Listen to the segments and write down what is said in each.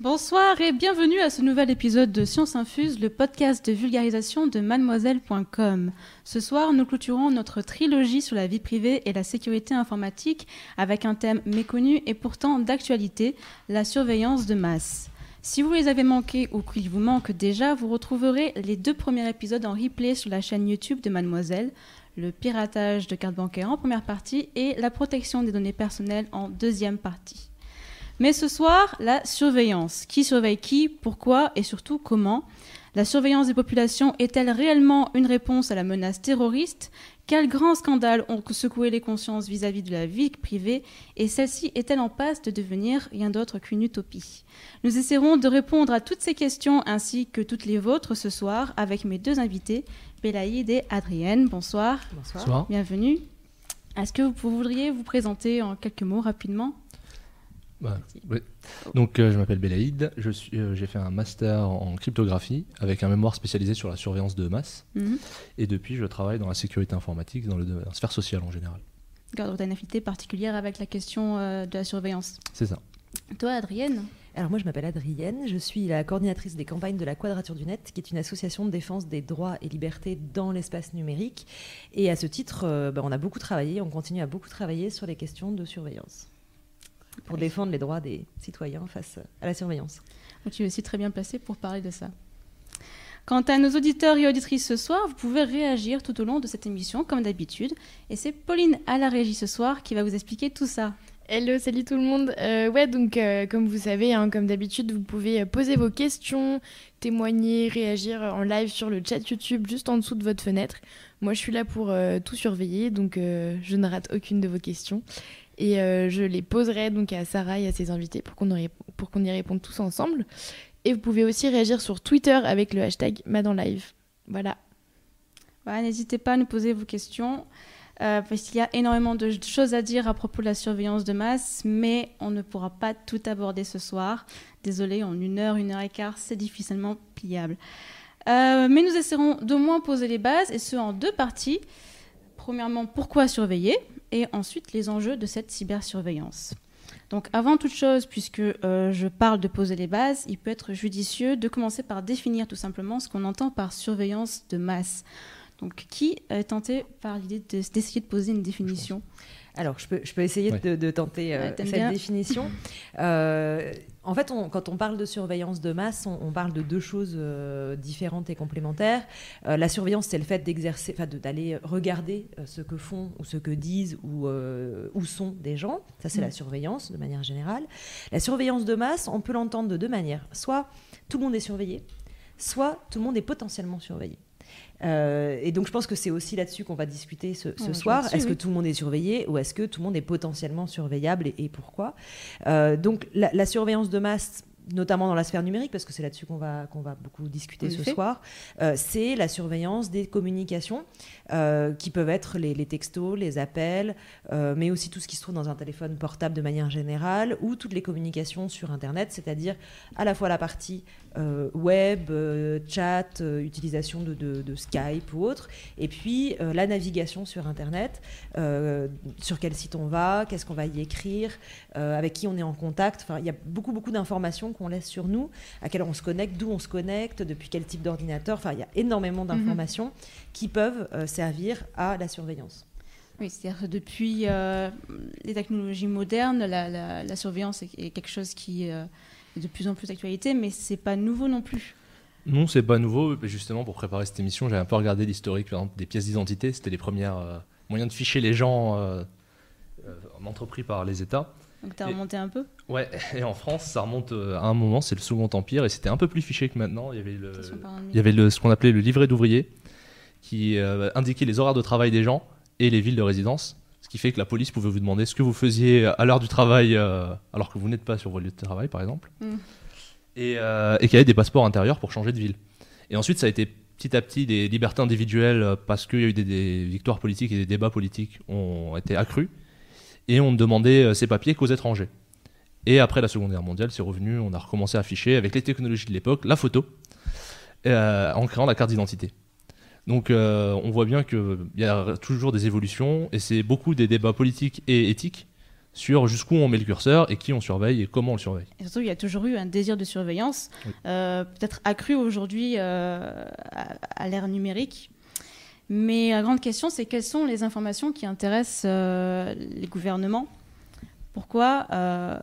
Bonsoir et bienvenue à ce nouvel épisode de Science Infuse, le podcast de vulgarisation de mademoiselle.com. Ce soir, nous clôturons notre trilogie sur la vie privée et la sécurité informatique avec un thème méconnu et pourtant d'actualité, la surveillance de masse. Si vous les avez manqués ou qu'il vous manque déjà, vous retrouverez les deux premiers épisodes en replay sur la chaîne YouTube de Mademoiselle, le piratage de cartes bancaires en première partie et la protection des données personnelles en deuxième partie. Mais ce soir, la surveillance. Qui surveille qui, pourquoi et surtout comment La surveillance des populations est-elle réellement une réponse à la menace terroriste Quels grands scandales ont secoué les consciences vis-à-vis de la vie privée Et celle-ci est-elle en passe de devenir rien d'autre qu'une utopie Nous essaierons de répondre à toutes ces questions ainsi que toutes les vôtres ce soir avec mes deux invités, Bélaïde et Adrienne. Bonsoir. Bonsoir. Bienvenue. Est-ce que vous voudriez vous présenter en quelques mots rapidement? Bah, oui. Donc, euh, je m'appelle Bélaïd. Je suis, euh, j'ai fait un master en cryptographie avec un mémoire spécialisé sur la surveillance de masse. Mhm. Et depuis, je travaille dans la sécurité informatique, dans, le, dans la sphère sociale en général. Garde une affinité particulière avec la question euh, de la surveillance. C'est ça. Toi, Adrienne Alors moi je m'appelle Adrienne, je suis la coordinatrice des campagnes de la Quadrature du Net, qui est une association de défense des droits et libertés dans l'espace numérique. Et à ce titre, euh, bah, on a beaucoup travaillé, on continue à beaucoup travailler sur les questions de surveillance pour défendre les droits des citoyens face à la surveillance. Donc, Tu es aussi très bien placée pour parler de ça. Quant à nos auditeurs et auditrices ce soir, vous pouvez réagir tout au long de cette émission, comme d'habitude. Et c'est Pauline à la régie ce soir qui va vous expliquer tout ça. Hello, salut tout le monde. Euh, ouais, donc euh, comme vous savez, hein, comme d'habitude, vous pouvez euh, poser vos questions, témoigner, réagir en live sur le chat YouTube juste en dessous de votre fenêtre. Moi, je suis là pour euh, tout surveiller, donc euh, je ne rate aucune de vos questions. Et euh, je les poserai donc à Sarah et à ses invités pour qu'on y, réponde tous ensemble. Et vous pouvez aussi réagir sur Twitter avec le hashtag MadanLive. Voilà. Voilà, N'hésitez pas à nous poser vos questions, euh, parce qu'il y a énormément de choses à dire à propos de la surveillance de masse, mais on ne pourra pas tout aborder ce soir. Désolé, en une heure, une heure et quart, c'est difficilement pliable. Euh, mais nous essaierons d'au moins poser les bases, et ce en deux parties. Premièrement, pourquoi surveiller? Et ensuite, les enjeux de cette cybersurveillance. Donc avant toute chose, puisque euh, je parle de poser les bases, il peut être judicieux de commencer par définir tout simplement ce qu'on entend par surveillance de masse. Donc qui est tenté par l'idée de- d'essayer de poser une définition? Alors, je peux, je peux essayer Ouais. de, de tenter euh, cette bien. définition. Euh, en fait, on- quand on parle de surveillance de masse, on, on parle de deux choses euh, différentes et complémentaires. Euh, la surveillance, c'est le fait d'exercer, d'aller regarder euh, ce que font ou ce que disent ou où sont des gens. Ça, c'est Mm. la surveillance de manière générale. La surveillance de masse, on peut l'entendre de deux manières. Soit tout le monde est surveillé, soit tout le monde est potentiellement surveillé. Euh, et donc je pense que c'est aussi là-dessus qu'on va discuter ce, jouer soir. Est-ce que tout le monde est surveillé ou est-ce que tout le monde est potentiellement surveillable et, et pourquoi? Euh, Donc la, la surveillance de masse, notamment dans la sphère numérique, parce que c'est là-dessus qu'on va, qu'on va beaucoup discuter ce soir, euh, c'est la surveillance des communications qui peuvent être les, les textos, les appels, mais aussi tout ce qui se trouve dans un téléphone portable de manière générale ou toutes les communications sur Internet, c'est-à-dire à la fois la partie euh, web, euh, chat, euh, utilisation de, de- de Skype ou autre, et puis la navigation sur Internet, sur quel site on va, qu'est-ce qu'on va y écrire, avec qui on est en contact. Enfin, il y a beaucoup, beaucoup d'informations qu'on laisse sur nous, à quelle heure on se connecte, d'où on se connecte, depuis quel type d'ordinateur. Enfin, il y a énormément d'informations qui peuvent servir à la surveillance. Oui, c'est-à-dire que depuis les technologies modernes, la, la- la surveillance est, est quelque chose qui de plus en plus d'actualité, mais c'est pas nouveau non plus. Non, c'est pas nouveau. Justement, pour préparer cette émission, j'ai un peu regardé l'historique des pièces d'identité. C'était les premiers euh, moyens de ficher les gens euh, euh, entrepris par les États. Donc tu as Et- remonté un peu? Ouais, et en France, ça remonte à un moment, c'est le Second Empire, et c'était un peu plus fiché que maintenant. Il y avait, le, il y avait le, ce qu'on appelait le livret d'ouvrier, qui indiquait les horaires de travail des gens et les villes de résidence. Ce qui fait que la police pouvait vous demander ce que vous faisiez à l'heure du travail, euh, alors que vous n'êtes pas sur votre lieu de travail, par exemple. Mm. Et, euh, et qu'il y avait des passeports intérieurs pour changer de ville. Et ensuite, ça a été petit à petit des libertés individuelles euh, parce qu'il y a eu des, des victoires politiques et des débats politiques ont été accrus. Et on ne demandait ces papiers qu'aux étrangers. Et après la Seconde Guerre mondiale, c'est revenu, on a recommencé à afficher avec les technologies de l'époque la photo euh, en créant la carte d'identité. Donc euh, on voit bien qu'il y a toujours des évolutions et c'est beaucoup des débats politiques et éthiques sur jusqu'où on met le curseur et qui on surveille et comment on le surveille. Et surtout, il y a toujours eu un désir de surveillance, Oui. euh, peut-être accru aujourd'hui euh, à, à l'ère numérique. Mais la grande question, c'est quelles sont les informations qui intéressent euh, les gouvernements? Pourquoi euh,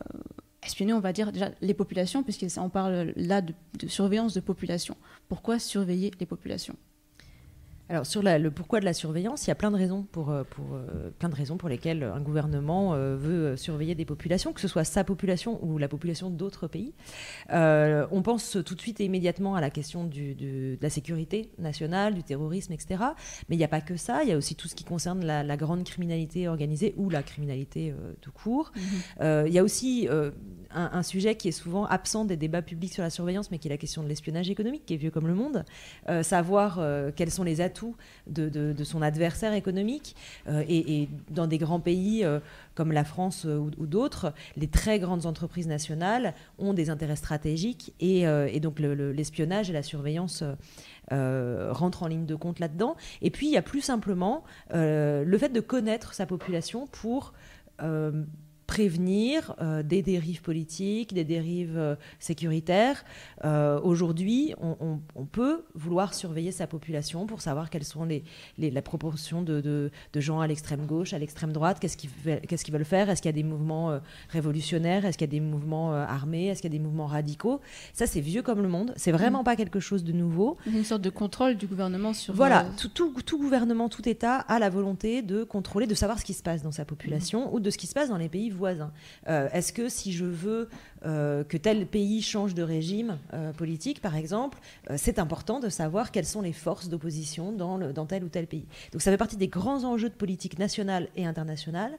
espionner, on va dire, déjà les populations, puisqu'on parle là de, de surveillance de population? Pourquoi surveiller les populations? Alors sur la- le pourquoi de la surveillance, il y a plein de raisons pour, euh, pour euh, plein de raisons pour lesquelles un gouvernement euh, veut surveiller des populations, que ce soit sa population ou la population d'autres pays. Euh, on pense tout de suite et immédiatement à la question du- du- de la sécurité nationale, du terrorisme, etc. Mais il n'y a pas que ça. Il y a aussi tout ce qui concerne la, la grande criminalité organisée ou la criminalité tout court. Euh, Il y a aussi un, un sujet qui est souvent absent des débats publics sur la surveillance, mais qui est la question de l'espionnage économique, qui est vieux comme le monde. Savoir quels sont les atouts de, son adversaire économique. Euh, et, dans des grands pays euh, comme la France euh, ou, d'autres, les très grandes entreprises nationales ont des intérêts stratégiques et, donc le- le- l'espionnage et la surveillance euh, en ligne de compte là-dedans. Et puis il y a plus simplement le fait de connaître sa population pour prévenir euh, des dérives politiques, des dérives euh, sécuritaires. Euh, Aujourd'hui, on, on- on peut vouloir surveiller sa population pour savoir quelles sont les, les- la proportion de, de- de gens à l'extrême gauche, à l'extrême droite, qu'est-ce qu'ils veulent, qu'est-ce qu'ils veulent faire, est-ce qu'il y a des mouvements révolutionnaires, est-ce qu'il y a des mouvements armés, est-ce qu'il y a des mouvements radicaux? Ça, c'est vieux comme le monde, c'est vraiment pas quelque chose de nouveau. Une sorte de contrôle du gouvernement sur. Voilà, tout, tout- tout gouvernement, tout État a la volonté de contrôler, de savoir ce qui se passe dans sa population ou de ce qui se passe dans les pays voisins. Euh, Est-ce que si je veux euh, que tel pays change de régime euh, politique, par exemple, c'est important de savoir quelles sont les forces d'opposition dans, dans tel ou tel pays. Donc ça fait partie des grands enjeux de politique nationale et internationale.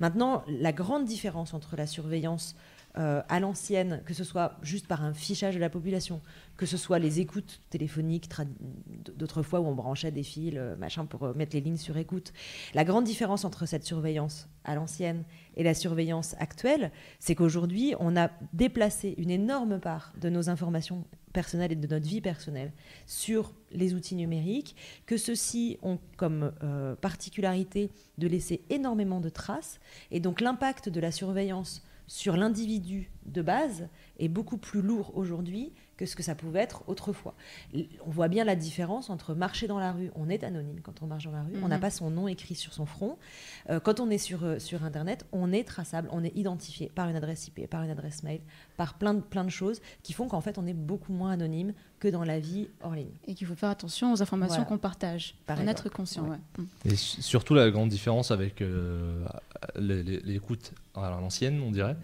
Maintenant, la grande différence entre la surveillance euh, à l'ancienne, que ce soit juste par un fichage de la population, que ce soit les écoutes téléphoniques d'autrefois où on branchait des fils, euh, machin, pour euh, mettre les lignes sur écoute. La grande différence entre cette surveillance à l'ancienne et la surveillance actuelle, c'est qu'aujourd'hui, on a déplacé une énorme part de nos informations personnelles et de notre vie personnelle sur les outils numériques, que ceux-ci ont comme particularité de laisser énormément de traces, et donc l'impact de la surveillance sur l'individu de base est beaucoup plus lourd aujourd'hui que ce que ça pouvait être autrefois. On voit bien la différence entre marcher dans la rue, on est anonyme quand on marche dans la rue, on n'a Mhm. pas son nom écrit sur son front. Euh, quand on est sur, euh, sur Internet, on est traçable, on est identifié par une adresse IP, par une adresse mail, par plein de, plein de choses qui font qu'en fait on est beaucoup moins anonyme que dans la vie hors ligne. Et qu'il faut faire attention aux informations Voilà. qu'on partage. Par en être conscient, Ouais. ouais. Mm. Et su- surtout la grande différence avec euh, l'écoute à l'ancienne, on dirait,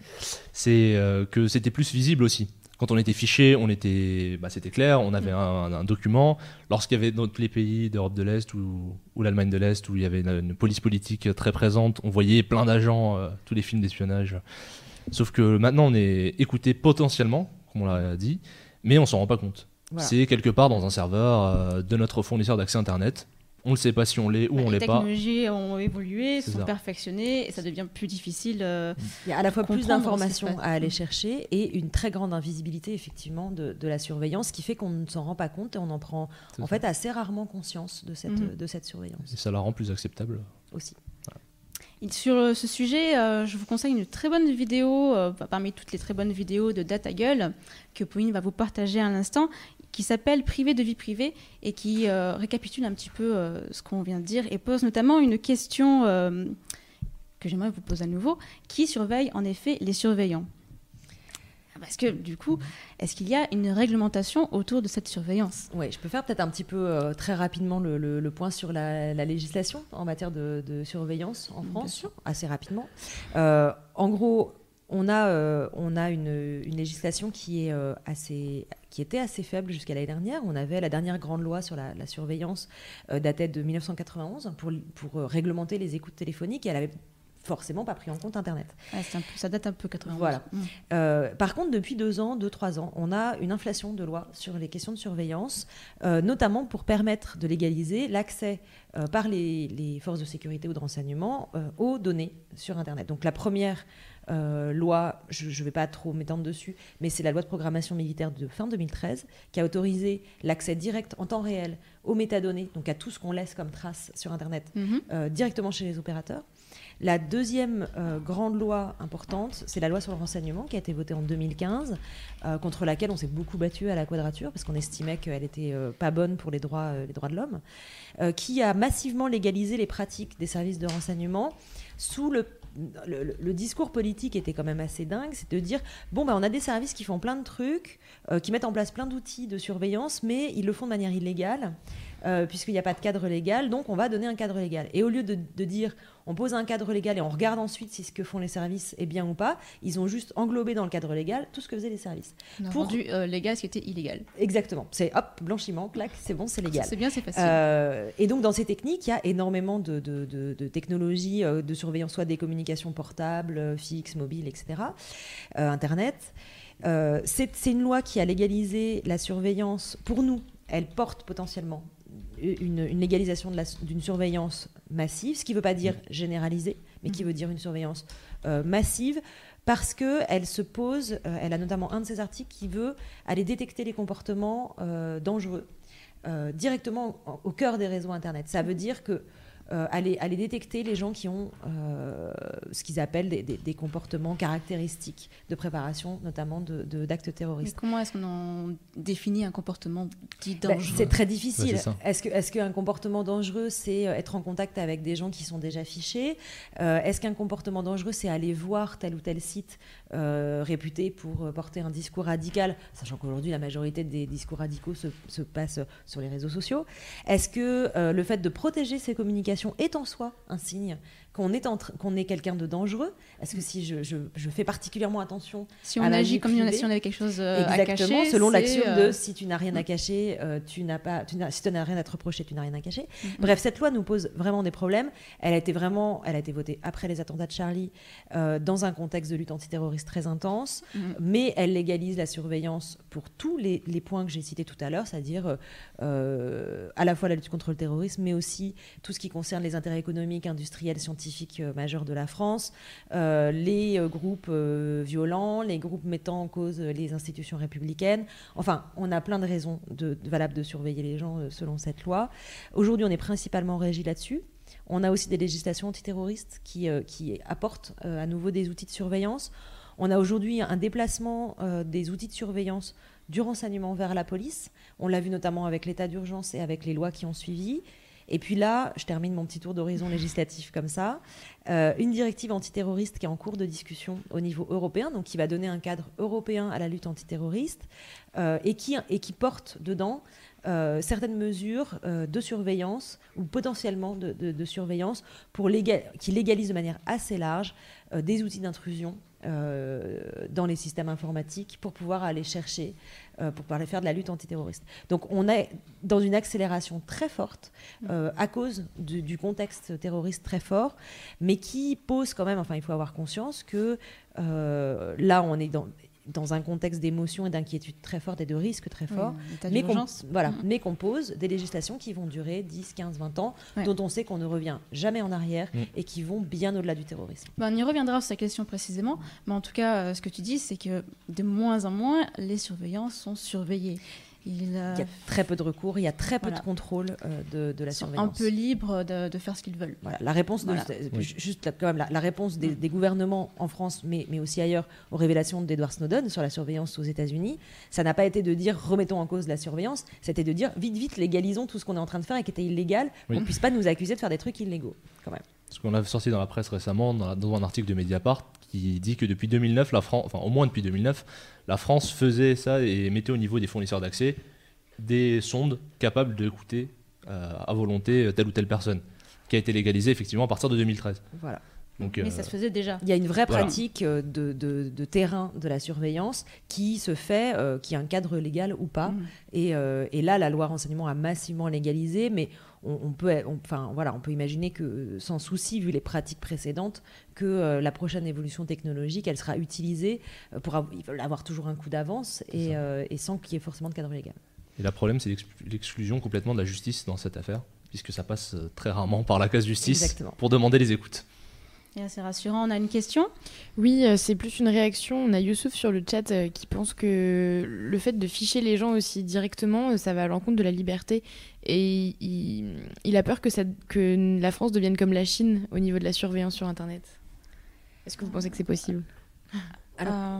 c'est euh, que c'était plus visible aussi. Quand on était fiché, on était, bah, c'était clair, on avait un, un document. Lorsqu'il y avait dans tous les pays d'Europe de l'Est ou, ou l'Allemagne de l'Est, où il y avait une, une police politique très présente, on voyait plein d'agents, euh, tous les films d'espionnage. Sauf que maintenant, on est écouté potentiellement, comme on l'a dit, mais on s'en rend pas compte. Voilà. C'est quelque part dans un serveur euh, de notre fournisseur d'accès Internet. On ne sait pas si on l'est ou Bah, on les l'est pas. technologies ont évolué, sont ça. perfectionnées, et ça devient plus difficile. euh, Il y a à la fois plus d'informations à aller chercher et une très grande invisibilité effectivement de, de la surveillance, ce qui fait qu'on ne s'en rend pas compte et on en prend en ça. fait assez rarement conscience de cette, Mhm. de cette surveillance Et ça la rend plus acceptable. aussi. Et Sur euh, ce sujet, euh, je vous conseille une très bonne vidéo, euh, parmi toutes les très bonnes vidéos de DataGull, que Pauline va vous partager à l'instant, qui s'appelle Privé de vie privée et qui euh, récapitule un petit peu euh, ce qu'on vient de dire et pose notamment une question euh, que j'aimerais vous poser à nouveau. Qui surveille en effet les surveillants? Parce que du coup, est-ce qu'il y a une réglementation autour de cette surveillance? Oui, je peux faire peut-être un petit peu très rapidement le, le- le point sur la, la législation en matière de, de surveillance en Bien France, sûr. assez rapidement. En gros, on a, euh, on a une, une législation qui, est, euh, assez, qui était assez faible jusqu'à l'année dernière. On avait la dernière grande loi sur la, la surveillance euh, datait de 1991 pour, pour euh, réglementer les écoutes téléphoniques et elle avait forcément pas pris en compte Internet. Ouais, c'est un peu- ça date un peu 91. Voilà. Mm. Euh, par contre, depuis deux ans, deux, trois ans, on a une inflation de lois sur les questions de surveillance, euh, notamment pour permettre de légaliser l'accès euh, par les, les forces de sécurité ou de renseignement aux données sur Internet. Donc la première euh, loi, je ne vais pas trop m'étendre dessus, mais c'est la loi de programmation militaire de fin 2013 qui a autorisé l'accès direct en temps réel aux métadonnées, donc à tout ce qu'on laisse comme trace sur Internet, Mhm. euh, directement chez les opérateurs. La deuxième euh, grande loi importante, c'est la loi sur le renseignement qui a été votée en 2015, euh, contre laquelle on s'est beaucoup battu à la quadrature parce qu'on estimait qu'elle était euh, pas bonne pour les droits, euh, les droits de l'homme, euh, qui a massivement légalisé les pratiques des services de renseignement sous le le, discours politique était quand même assez dingue, c'est de dire bon bah on a des services qui font plein de trucs, euh, qui mettent en place plein d'outils de surveillance, mais ils le font de manière illégale euh, puisqu'il n'y a pas de cadre légal, donc on va donner un cadre légal. Et au lieu de, de dire on pose un cadre légal et on regarde ensuite si ce que font les services est bien ou pas, ils ont juste englobé dans le cadre légal tout ce que faisaient les services. Pour- rendu euh, légal ce qui était illégal. Exactement. C'est hop blanchiment, clac, c'est bon, c'est légal. C'est bien, c'est facile. Euh, et donc dans ces techniques, il y a énormément de, de- de- de technologies de surveillance, soit des communications portables, fixes, mobiles, etc., Internet. Euh, c'est une loi qui a légalisé la surveillance. Pour nous, elle porte potentiellement une, une légalisation d'une surveillance massive, ce qui ne veut pas dire généralisée, mais qui veut dire une surveillance euh, massive, parce qu'elle se pose, euh, elle a notamment un de ses articles qui veut aller détecter les comportements euh, dangereux euh, directement en- au cœur des réseaux Internet. Ça veut dire que euh, aller, aller détecter les gens qui ont euh, ce qu'ils appellent des, des- des comportements caractéristiques de préparation, notamment de- de- d'actes Mais terroristes. comment est-ce qu'on en définit un comportement dit Ben, dangereux c'est très difficile. ça. est-ce que est-ce qu'un comportement dangereux, c'est euh, être en contact avec des gens qui sont déjà fichés Euh, Est-ce qu'un comportement dangereux, c'est aller voir tel ou tel site euh, réputé pour euh, porter un discours radical, sachant qu'aujourd'hui la majorité des discours radicaux se, se passent sur les réseaux sociaux? Est-ce que euh, le fait de protéger ces communications est en soi un signe qu'on est, qu'on est quelqu'un de dangereux Est-ce que si je, je- je fais particulièrement attention Si on à agit comme si on- privée. si on avait quelque chose euh, à Exactement, cacher, selon c'est, l'axiome euh, de si tu n'as rien à cacher, euh, tu n'as pas, tu si tu n'as rien à te reprocher, tu n'as rien à cacher. Mhm. Bref, cette loi nous pose vraiment des problèmes. Elle a été vraiment, elle a été votée après les attentats de Charlie, dans un contexte de lutte antiterroriste très intense, Mhm. mais elle légalise la surveillance pour tous les, les points que j'ai cités tout à l'heure, c'est-à-dire à la fois la lutte contre le terrorisme, mais aussi tout ce qui concerne les intérêts économiques, industriels, scientifiques euh, majeurs de la France, euh, les euh, groupes violents, les groupes mettant en cause les institutions républicaines. Enfin, on a plein de raisons valables de surveiller les gens selon cette loi. Aujourd'hui, on est principalement régi là-dessus. On a aussi des législations antiterroristes qui, apportent à nouveau des outils de surveillance. On a aujourd'hui un déplacement des outils de surveillance du renseignement vers la police. On l'a vu notamment avec l'état d'urgence et avec les lois qui ont suivi. Et puis là, je termine mon petit tour d'horizon législatif comme ça. Euh, une directive antiterroriste qui est en cours de discussion au niveau européen, donc qui va donner un cadre européen à la lutte antiterroriste euh, et, qui, porte dedans euh, certaines mesures de surveillance ou potentiellement de, surveillance pour qui légalisent de manière assez large des outils d'intrusion dans les systèmes informatiques pour pouvoir aller chercher, euh, pour pouvoir aller faire de la lutte antiterroriste. Donc on est dans une accélération très forte euh, à cause du, du contexte terroriste très fort, mais qui pose quand même, enfin il faut avoir conscience que euh, là on est dans, dans un contexte d'émotion et d'inquiétude très forte et de risque très fort. Mais qu'on voilà, Mm. mais qu'on pose des législations qui vont durer 10, 15, 20 ans, Ouais. dont on sait qu'on ne revient jamais en arrière Mm. et qui vont bien au-delà du terrorisme. Ben, on y reviendra sur cette question précisément, mais en tout cas, euh, ce que tu dis, c'est que de moins en moins, les surveillances sont surveillées. Euh, Il y a très peu de recours, il y a très peu Voilà. de contrôle euh, de, de la sont un surveillance. peu libres de, de faire ce qu'ils veulent. Voilà, la réponse, de- Voilà. Oui. ju- juste là, quand même, la, la réponse des, des gouvernements en France, mais, mais aussi ailleurs, aux révélations d'Edward Snowden sur la surveillance aux États-Unis, ça n'a pas été de dire remettons en cause la surveillance, c'était de dire vite, vite, légalisons tout ce qu'on est en train de faire et qui était illégal, Oui. qu'on ne puisse pas nous accuser de faire des trucs illégaux, quand même. Ce qu'on a sorti dans la presse récemment, dans, la- dans un article de Mediapart, qui dit que depuis 2009, la France, enfin au moins depuis 2009, la France faisait ça et mettait au niveau des fournisseurs d'accès des sondes capables d'écouter euh, à volonté telle ou telle personne, qui a été légalisée effectivement à partir de 2013. Voilà. Donc, Mais euh, ça se faisait déjà. Il y a une vraie Voilà. pratique euh, de, de- de terrain de la surveillance qui se fait, euh, qui a un cadre légal ou pas. Mm. Et, euh, et là, la loi renseignement a massivement légalisé, mais on, on peut, on- enfin voilà, on peut imaginer que euh, sans souci, vu les pratiques précédentes, que euh, la prochaine évolution technologique, elle sera utilisée euh, pour avoir, ils veulent avoir toujours un coup d'avance et, euh, sans qu'il y ait forcément de cadre légal. Et le problème, c'est l'exclu- l'exclusion complètement de la justice dans cette affaire, puisque ça passe très rarement par la case justice Exactement. pour demander les écoutes. C'est rassurant. On a une question? Oui, euh, c'est plus une réaction. On a Youssouf sur le chat euh, qui pense que le fait de ficher les gens aussi directement, euh, ça va à l'encontre de la liberté. Et il, il a peur que, ça, que la France devienne comme la Chine au niveau de la surveillance sur Internet. Est-ce que vous pensez que c'est possible? Alors- Euh,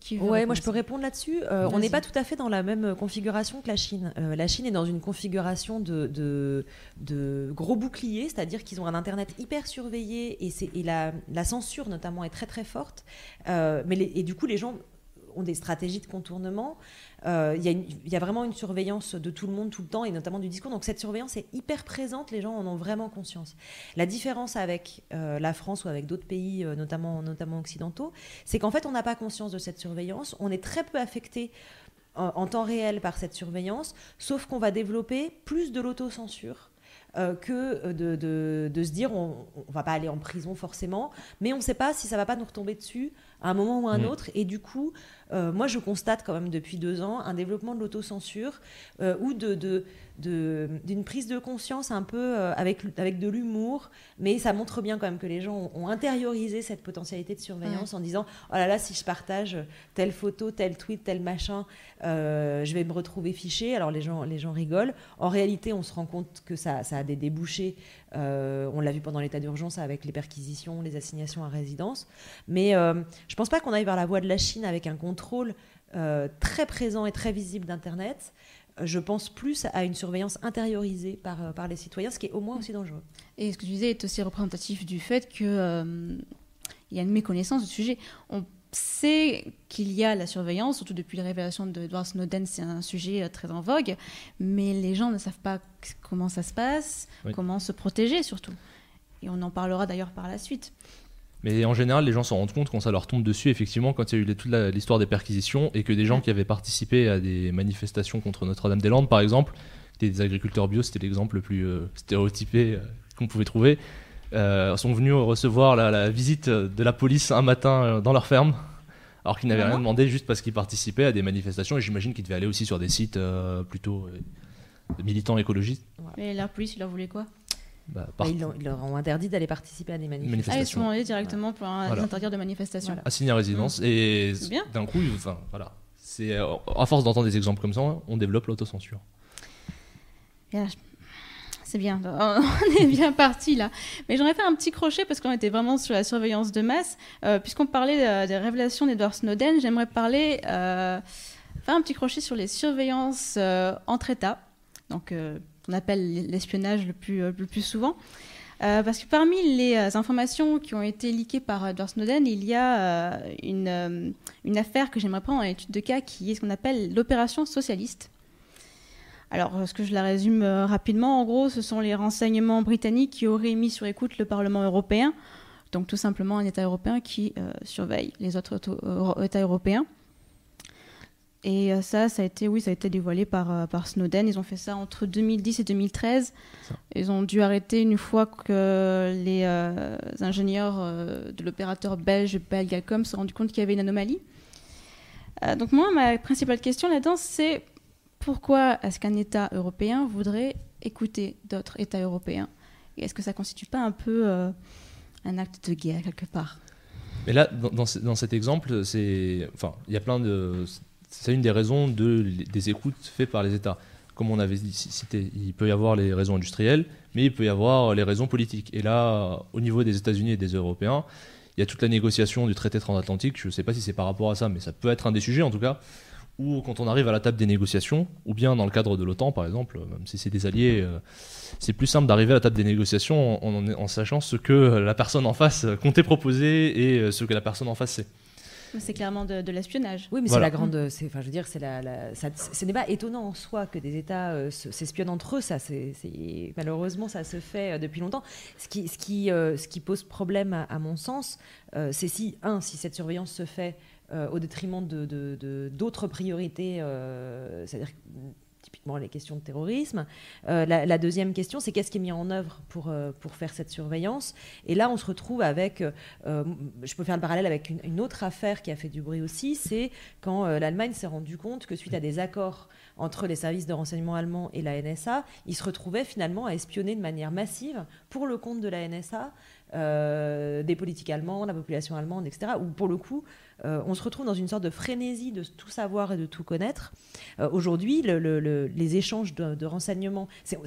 qui Ouais, moi je peux répondre là-dessus. Euh, on n'est pas tout à fait dans la même configuration que la Chine. Euh, la Chine est dans une configuration de, de, de gros boucliers, c'est-à-dire qu'ils ont un Internet hyper surveillé et, la, la censure notamment est très très forte. Mais les- et du coup, les gens ont des stratégies de contournement. Euh, Il y, a vraiment une surveillance de tout le monde tout le temps et notamment du discours. Donc cette surveillance est hyper présente, les gens en ont vraiment conscience. La différence avec euh, la France ou avec d'autres pays, euh, notamment, notamment occidentaux, c'est qu'en fait, on n'a pas conscience de cette surveillance. On est très peu affecté en, temps réel par cette surveillance, sauf qu'on va développer plus de l'autocensure. que de, se dire on, on va pas aller en prison forcément, mais on ne sait pas si ça va pas nous retomber dessus à un moment ou à un Mm. autre. Et du coup, euh, moi je constate quand même depuis deux ans un développement de l'autocensure euh, ou de, de- de- d'une prise de conscience un peu euh, avec, avec de l'humour, mais ça montre bien quand même que les gens ont, ont intériorisé cette potentialité de surveillance en disant oh là là si je partage telle photo, tel tweet, tel machin, euh, je vais me retrouver fiché. Alors les gens, les gens rigolent. En réalité, on se rend compte que ça, ça a des débouchés. Euh, on l'a vu pendant l'état d'urgence avec les perquisitions, les assignations à résidence. Mais euh, je pense pas qu'on aille vers la voie de la Chine avec un contrôle euh, très présent et très visible d'Internet. Je pense plus à une surveillance intériorisée par, par les citoyens, ce qui est au moins aussi dangereux. Et ce que tu disais est aussi représentatif du fait que il y a une méconnaissance du sujet. Sait qu'il y a la surveillance, surtout depuis la révélation de Edward Snowden, c'est un sujet euh, très en vogue, mais les gens ne savent pas comment ça se passe, Oui. comment se protéger surtout. Et on en parlera d'ailleurs par la suite. Mais en général, les gens s'en rendent compte quand ça leur tombe dessus, effectivement, quand il y a eu les- toute l'histoire des perquisitions et que des gens qui avaient participé à des manifestations contre Notre-Dame-des-Landes, par exemple, des agriculteurs bio, c'était l'exemple le plus euh, stéréotypé euh, qu'on pouvait trouver, euh, sont venus recevoir la, la visite de la police un matin euh, dans leur ferme, alors qu'ils n'avaient rien Vraiment demandé, juste parce qu'ils participaient à des manifestations, et j'imagine qu'ils devaient aller aussi sur des sites euh, plutôt euh, militants écologistes. Et la police, il leur voulait quoi? Bah, Bah, ils, leur- ils leur ont interdit d'aller participer à des manifestations. Ah, ils sont allés directement pour un Voilà. interdire de manifestation. Voilà. assigné à résidence et C'est bien. d'un coup enfin voilà c'est euh, à force d'entendre des exemples comme ça on développe l'autocensure Et je- C'est bien, on est bien parti là. Mais j'aurais fait un petit crochet parce qu'on était vraiment sur la surveillance de masse. Euh, Puisqu'on parlait euh, des révélations d'Edward Snowden, j'aimerais parler, euh, faire un petit crochet sur les surveillances euh, entre États, donc euh, qu'on appelle l'espionnage le plus, euh, souvent. Euh, parce que parmi les euh, informations qui ont été leakées par Edward Snowden, il y a euh, une, euh, une affaire que j'aimerais prendre en étude de cas qui est ce qu'on appelle l'opération socialiste. Alors, est-ce que je la résume euh, rapidement? En gros, ce sont les renseignements britanniques qui auraient mis sur écoute le Parlement européen, donc tout simplement un État européen qui euh, surveille les autres euro- États européens. Et euh, ça, ça a été, oui, ça a été dévoilé par, euh, par Snowden. Ils ont fait ça entre 2010 et 2013. Ça. Ils ont dû arrêter une fois que les euh, ingénieurs euh, de l'opérateur belge Belgacom se sont rendus compte qu'il y avait une anomalie. Euh, donc moi, ma principale question là-dedans, c'est pourquoi est-ce qu'un État européen voudrait écouter d'autres États européens? Et est-ce que ça constitue pas un peu euh, un acte de guerre quelque part? Mais là dans, dans ce- dans cet exemple c'est enfin il y a plein de c'est une des raisons de, des écoutes faites par les États. Comme on avait cité il peut y avoir les raisons industrielles mais il peut y avoir les raisons politiques. Et là au niveau des États-Unis et des Européens il y a toute la négociation du traité transatlantique. Je ne sais pas si c'est par rapport à ça mais ça peut être un des sujets en tout cas ou quand on arrive à la table des négociations, ou bien dans le cadre de l'OTAN par exemple, même si c'est des alliés, euh, c'est plus simple d'arriver à la table des négociations en, en- en sachant ce que la personne en face comptait proposer et euh, ce que la personne en face sait. C'est clairement de, de l'espionnage. Oui, mais Voilà. c'est la grande. c'est- Enfin, je veux dire, c'est la. la- ça- ce n'est pas étonnant en soi que des États euh, se- s'espionnent entre eux. Ça, c'est malheureusement, ça se fait euh, depuis longtemps. Ce qui, ce qui, euh, ce qui pose problème, à, à mon sens, euh, c'est si un, si cette surveillance se fait euh, au détriment de de- de- d'autres priorités, euh, c'est-à-dire typiquement les questions de terrorisme. Euh, la, deuxième question, c'est qu'est-ce qui est mis en œuvre pour, pour faire cette surveillance? Et là, on se retrouve avec, je peux faire le parallèle avec une, autre affaire qui a fait du bruit aussi, c'est quand l'Allemagne s'est rendu compte que suite à des accords entre les services de renseignement allemands et la NSA, ils se retrouvaient finalement à espionner de manière massive pour le compte de la NSA des politiques allemands, la population allemande, etc. Où pour le coup, euh, on se retrouve dans une sorte de frénésie de tout savoir et de tout connaître. Euh, Aujourd'hui, le- le- le- les échanges de, de renseignements, c'est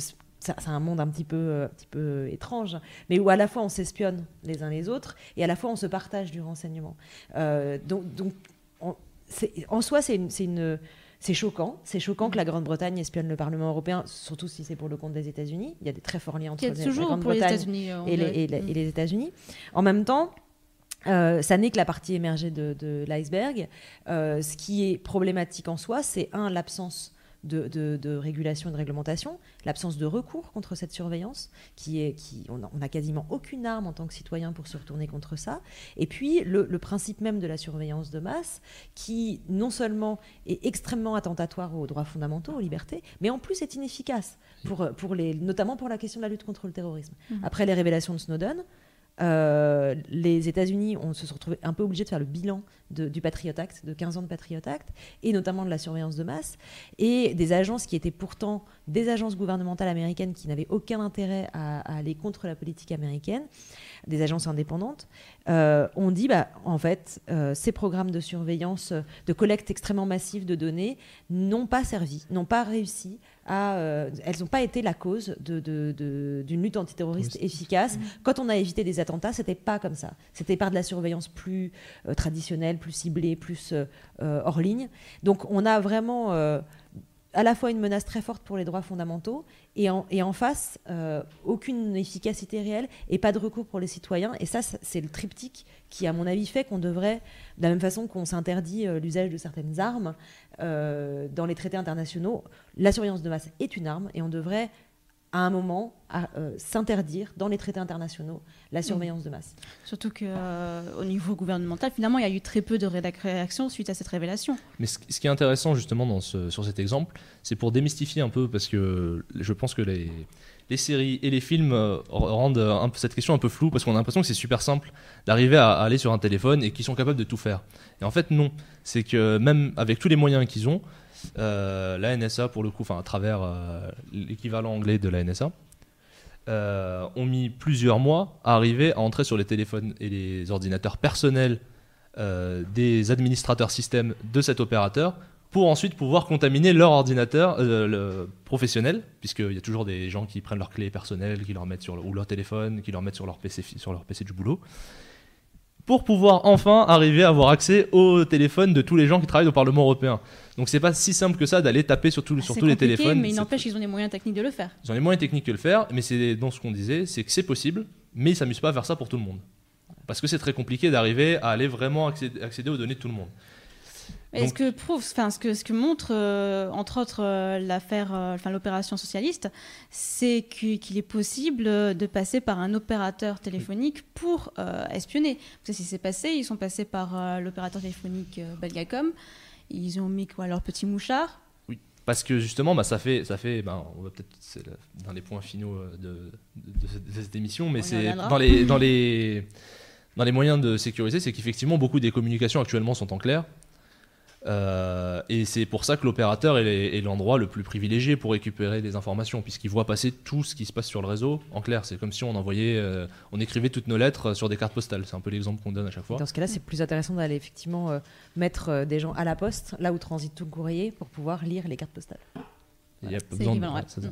un monde un petit, peu, euh, un petit peu étrange, mais où à la fois on s'espionne les uns les autres et à la fois on se partage du renseignement. Euh, donc, donc on- c'est- en soi, c'est une- c'est une. C'est choquant, c'est choquant que la Grande-Bretagne espionne le Parlement européen, surtout si c'est pour le compte des États-Unis. Il y a des très forts liens entre la Grande-Bretagne et les, les- Mm. et les États-Unis. En même temps, euh, ça n'est que la partie émergée de, de l'iceberg. Euh, ce qui est problématique en soi, c'est un, l'absence de, de- de régulation et de réglementation, l'absence de recours contre cette surveillance, qui est, qui, on n'a quasiment aucune arme en tant que citoyen pour se retourner contre ça. Et puis le, le principe même de la surveillance de masse, qui non seulement est extrêmement attentatoire aux droits fondamentaux, aux libertés, mais en plus est inefficace, pour, pour les, notamment pour la question de la lutte contre le terrorisme. Après les révélations de Snowden, euh, les États-Unis se sont retrouvés un peu obligés de faire le bilan du Patriot Act, de 15 ans de Patriot Act, et notamment de la surveillance de masse, et des agences qui étaient pourtant des agences gouvernementales américaines qui n'avaient aucun intérêt à, aller contre la politique américaine, des agences indépendantes, euh, ont dit, bah, en fait, euh, ces programmes de surveillance, de collecte extrêmement massive de données, n'ont pas servi, n'ont pas réussi à... euh, elles n'ont pas été la cause de- de- de- d'une lutte antiterroriste efficace. Quand on a évité des attentats, c'était pas comme ça. C'était par de la surveillance plus euh, traditionnelle, plus ciblée, plus euh, hors ligne. Donc on a vraiment à la fois une menace très forte pour les droits fondamentaux et en, face, euh, aucune efficacité réelle et pas de recours pour les citoyens. Et ça, ça, c'est le triptyque qui, à mon avis, fait qu'on devrait, de la même façon qu'on s'interdit euh, l'usage de certaines armes euh, dans les traités internationaux, la surveillance de masse est une arme et on devrait, à un moment, à, euh, s'interdire dans les traités internationaux la surveillance de masse. Surtout qu'au niveau gouvernemental, finalement, il y a eu très peu de réactions suite à cette révélation. Mais ce, ce qui est intéressant justement dans ce- sur cet exemple, c'est pour démystifier un peu, parce que je pense que les, les séries et les films euh, rendent un peu cette question un peu floue, parce qu'on a l'impression que c'est super simple d'arriver à, à aller sur un téléphone et qu'ils sont capables de tout faire. Et en fait, non. C'est que même avec tous les moyens qu'ils ont, euh, la NSA, pour le coup, à travers euh, l'équivalent anglais de la NSA, euh, ont mis plusieurs mois à arriver à entrer sur les téléphones et les ordinateurs personnels des administrateurs système de cet opérateur pour ensuite pouvoir contaminer leur ordinateur professionnel, puisqu'il y a toujours des gens qui prennent leurs clés personnelles, qui leur mettent sur ou leur téléphone, qui leur mettent sur leur PC, sur leur PC du boulot, pour pouvoir enfin arriver à avoir accès au téléphone de tous les gens qui travaillent au Parlement européen. Donc c'est pas si simple que ça d'aller taper sur, tout- sur C'est tous les téléphones. Mais il n'empêche qu'ils ont les moyens techniques de le faire. ils ont les moyens techniques que le faire, mais c'est dans ce qu'on disait, c'est que c'est possible, mais ils s'amusent pas à faire ça pour tout le monde. Parce que c'est très compliqué d'arriver à aller vraiment accéder, accéder aux données de tout le monde. Et Donc- ce que prouve, enfin ce que ce que montre euh, entre autres euh, l'affaire, euh, enfin l'opération socialiste, c'est que- qu'il est possible de passer par un opérateur téléphonique pour espionner. C'est ce qui s'est passé? Ils sont passés par l'opérateur téléphonique Belgacom. Ils ont mis quoi? Leur petit mouchard? Parce que justement, bah, ça fait, ça fait, ben, on va peut-être c'est dans les points finaux de, de- de cette- de cette émission, mais c'est dans les, dans les, dans les moyens de sécuriser, c'est qu'effectivement beaucoup des communications actuellement sont en clair. Euh, et c'est pour ça que l'opérateur est, l'endroit le plus privilégié pour récupérer des informations, puisqu'il voit passer tout ce qui se passe sur le réseau en clair. C'est comme si on envoyait, euh, on écrivait toutes nos lettres sur des cartes postales. C'est un peu l'exemple qu'on donne à chaque fois. Dans ce cas-là, c'est plus intéressant d'aller effectivement euh, mettre euh, des gens à la poste, là où transite tout le courrier, pour pouvoir lire les cartes postales. Il y a pas besoin de-.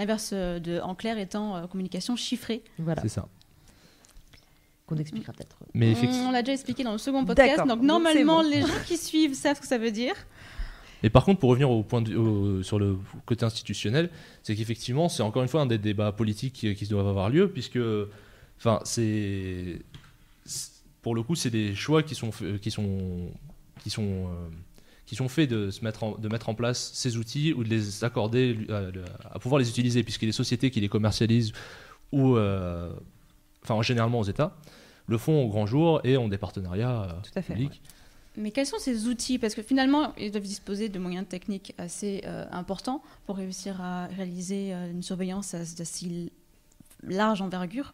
L'inverse euh, de en clair étant euh, communication chiffrée. Voilà, C'est ça. Qu'on expliquera peut-être. Mais On, effectivement. on l'a déjà expliqué dans le second podcast. Donc normalement, bon. les gens qui suivent savent ce que ça veut dire. Et par contre, pour revenir au point de- au- sur le côté institutionnel, c'est qu'effectivement, c'est encore une fois un des débats politiques qui, qui doivent avoir lieu, puisque, enfin, c'est, pour le coup, c'est des choix qui sont, qui sont, qui sont, qui sont faits de, se mettre en, de mettre en place ces outils ou de les accorder à, pouvoir les utiliser, puisque les sociétés qui les commercialisent ou, enfin, généralement aux États, le font au grand jour et ont des partenariats Tout à fait, publics. Mais quels sont ces outils? Parce que finalement, ils doivent disposer de moyens techniques assez euh, importants pour réussir à réaliser euh, une surveillance d'assez large envergure.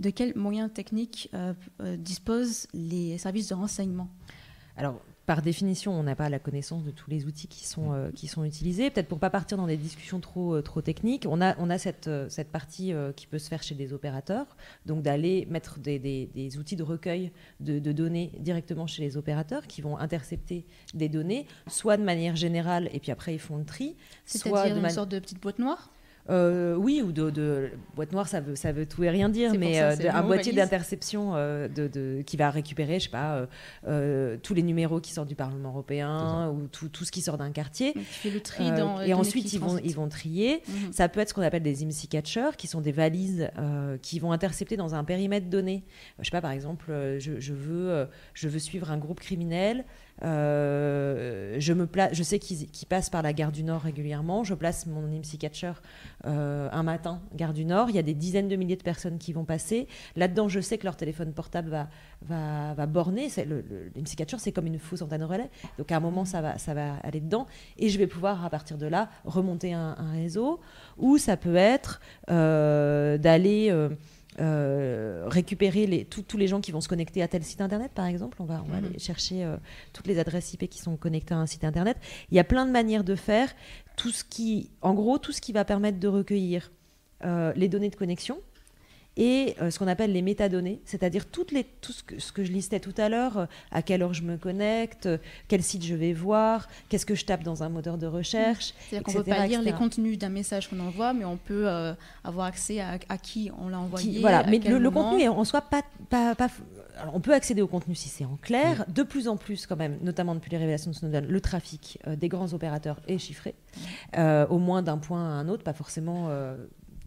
De quels moyens techniques euh, disposent les services de renseignement? Alors, par définition, on n'a pas la connaissance de tous les outils qui sont, euh, qui sont utilisés. Peut-être pour ne pas partir dans des discussions trop, euh, trop techniques, on a, on a cette, euh, cette partie qui peut se faire chez des opérateurs, donc d'aller mettre des, des, outils de recueil de, de, données directement chez les opérateurs qui vont intercepter des données, soit de manière générale, et puis après ils font le tri. C'est-à-dire une sorte de petite boîte noire? Euh, oui, ou de, boîte noire, ça veut, ça veut tout et rien dire, mais euh, un boîtier d'interception euh, de, qui va récupérer, je sais pas, tous les numéros qui sortent du Parlement européen ou tout, tout, ce qui sort d'un quartier. le tri dans, et ensuite, ils vont, ils vont trier. Mhm. Ça peut être ce qu'on appelle des IMSI catchers, qui sont des valises qui vont intercepter dans un périmètre donné. Je sais pas, par exemple, je, je veux, je veux suivre un groupe criminel. Euh, je, sais qu'ils passent par la gare du Nord régulièrement. Je place mon IMSI Catcher euh, un matin, gare du Nord. Il y a des dizaines de milliers de personnes qui vont passer. Là-dedans, je sais que leur téléphone portable va, va, va borner. L'IMSI Catcher, c'est comme une fausse antenne relais. Donc à un moment, ça va, ça va aller dedans. Et je vais pouvoir, à partir de là, remonter un, réseau. Ou ça peut être euh, d'aller euh, récupérer les, tous les gens qui vont se connecter à tel site internet, par exemple. On va, on va mhm. aller chercher euh, toutes les adresses IP qui sont connectées à un site internet. Il y a plein de manières de faire. Tout ce qui, en gros, tout ce qui va permettre de recueillir euh, les données de connexion, et euh, ce qu'on appelle les métadonnées, c'est-à-dire toutes les, tout ce que, ce que je listais tout à l'heure, euh, à quelle heure je me connecte, euh, quel site je vais voir, qu'est-ce que je tape dans un moteur de recherche. C'est-à-dire qu'on ne peut pas lire les contenus d'un message qu'on envoie, mais on peut avoir accès à, qui on l'a envoyé. voilà, mais le, contenu est en soi pas, pas, pas alors on peut accéder au contenu si c'est en clair. De plus en plus, quand même, notamment depuis les révélations de Snowden, le trafic des grands opérateurs est chiffré, au moins d'un point à un autre, pas forcément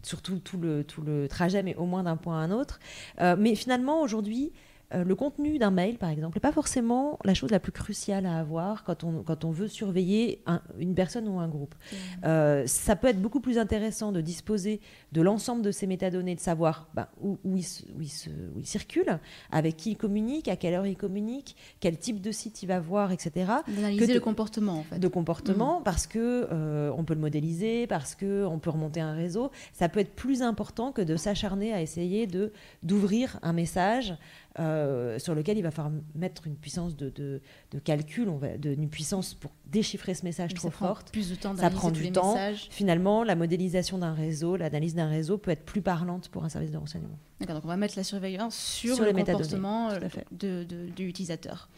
surtout tout le, tout le trajet, mais au moins d'un point à un autre. Euh, mais finalement, aujourd'hui, euh, le contenu d'un mail, par exemple, n'est pas forcément la chose la plus cruciale à avoir quand on, quand on veut surveiller une personne ou un groupe. Mmh. Euh, ça peut être beaucoup plus intéressant de disposer de l'ensemble de ces métadonnées, de savoir ben, où, où, il, où, circule, avec qui il communique, à quelle heure il communique, quel type de site il va voir, etc. D'analyser le comportement, en fait. De comportement, mmh. parce que euh, on peut le modéliser, parce qu'on peut remonter un réseau. Ça peut être plus important que de s'acharner à essayer de d'ouvrir un message euh, sur lequel il va falloir mettre une puissance de, de, calcul, on va, de, une puissance pour déchiffrer ce message trop forte. Plus de temps ça prend du temps. Finalement, la modélisation d'un réseau, l'analyse d'un réseau peut être plus parlante pour un service de renseignement. D'accord, donc on va mettre la surveillance sur, le comportement euh, de, de, l'utilisateur.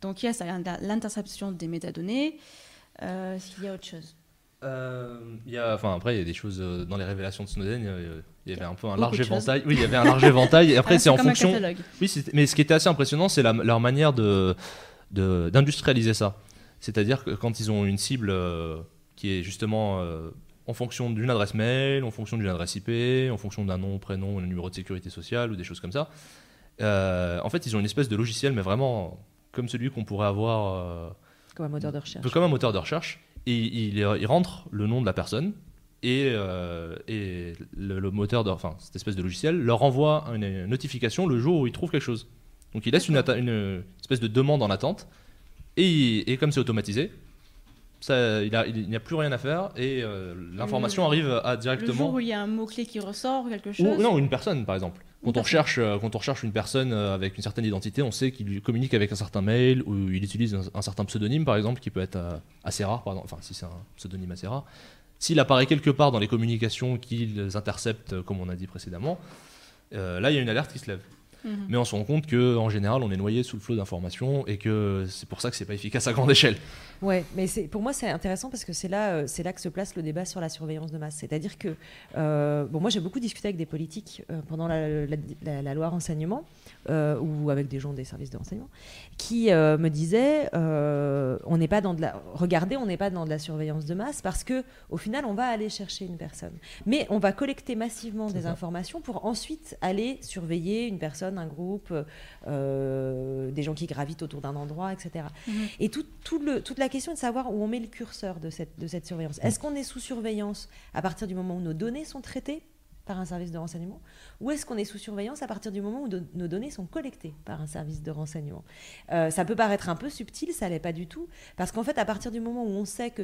Donc il y a l'interception des métadonnées. Euh, S'il y a autre chose euh, y a, enfin, après, il y a des choses dans les révélations de Snowden. Il y avait un peu un large éventail. Oui, il y avait un large éventail. Et après, ah, c'est en fonction. Oui, mais ce qui était assez impressionnant, c'est leur manière de d'industrialiser ça. C'est-à-dire que quand ils ont une cible euh, qui est justement euh, en fonction d'une adresse mail, en fonction d'une adresse IP, en fonction d'un nom, prénom, un numéro de sécurité sociale ou des choses comme ça, en fait, ils ont une espèce de logiciel, mais vraiment comme celui qu'on pourrait avoir. comme un moteur de recherche. Comme un moteur de recherche et il, rentre le nom de la personne et, euh, et le, moteur, de, enfin cette espèce de logiciel, leur envoie une notification le jour où il trouve quelque chose. Donc il laisse une, une espèce de demande en attente et, et comme c'est automatisé, ça, il n'y a, plus rien à faire et euh, l'information arrive à directement. Le jour où il y a un mot-clé qui ressort, quelque chose. non, une personne par exemple. Quand on, recherche, euh, quand on recherche une personne avec une certaine identité, on sait qu'il communique avec un certain mail ou il utilise un, certain pseudonyme, par exemple, qui peut être euh, assez rare, par enfin si c'est un pseudonyme assez rare. S'il apparaît quelque part dans les communications qu'ils interceptent, comme on a dit précédemment, là il y a une alerte qui se lève. Mhm. Mais on se rend compte qu'en général, on est noyé sous le flot d'informations et que c'est pour ça que c'est pas efficace à grande échelle. Ouais, mais pour moi c'est intéressant parce que c'est là, euh, c'est là que se place le débat sur la surveillance de masse. C'est-à-dire que euh, bon, moi j'ai beaucoup discuté avec des politiques euh, pendant la, loi renseignement ou avec des gens des services de renseignement qui me disaient on n'est pas dans de la, regardez, on n'est pas dans de la surveillance de masse parce que au final on va aller chercher une personne, mais on va collecter massivement des informations pour ensuite aller surveiller une personne un groupe, des gens qui gravitent autour d'un endroit, etc. Mhm. Et tout, tout le, toute la question est de savoir où on met le curseur de cette, surveillance. Est-ce qu'on est sous surveillance à partir du moment où nos données sont traitées par un service de renseignement ou est-ce qu'on est sous surveillance à partir du moment où nos données sont collectées par un service de renseignement Euh, Ça peut paraître un peu subtil, ça l'est pas du tout, parce qu'en fait, à partir du moment où on sait que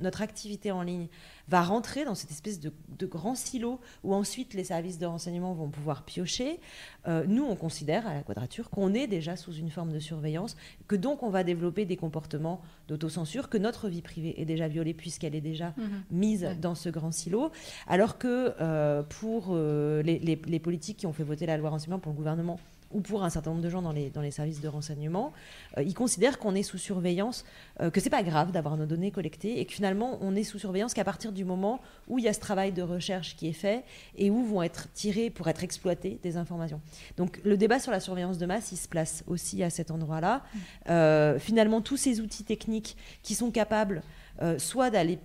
notre activité en ligne va rentrer dans cette espèce de, de grand silo où ensuite les services de renseignement vont pouvoir piocher, euh, nous, on considère à la quadrature qu'on est déjà sous une forme de surveillance, que donc on va développer des comportements d'autocensure, que notre vie privée est déjà violée puisqu'elle est déjà Mhm. mise Ouais. dans ce grand silo, alors que euh, pour euh, les, les- les politiques qui ont fait voter la loi renseignement pour le gouvernement ou pour un certain nombre de gens dans les, dans les services de renseignement, euh, ils considèrent qu'on est sous surveillance, euh, que c'est pas grave d'avoir nos données collectées et que finalement on est sous surveillance qu'à partir du moment où il y a ce travail de recherche qui est fait et où vont être tirées pour être exploitées des informations. Donc le débat sur la surveillance de masse, il se place aussi à cet endroit-là. Euh, finalement, tous ces outils techniques qui sont capables euh, soit d'aller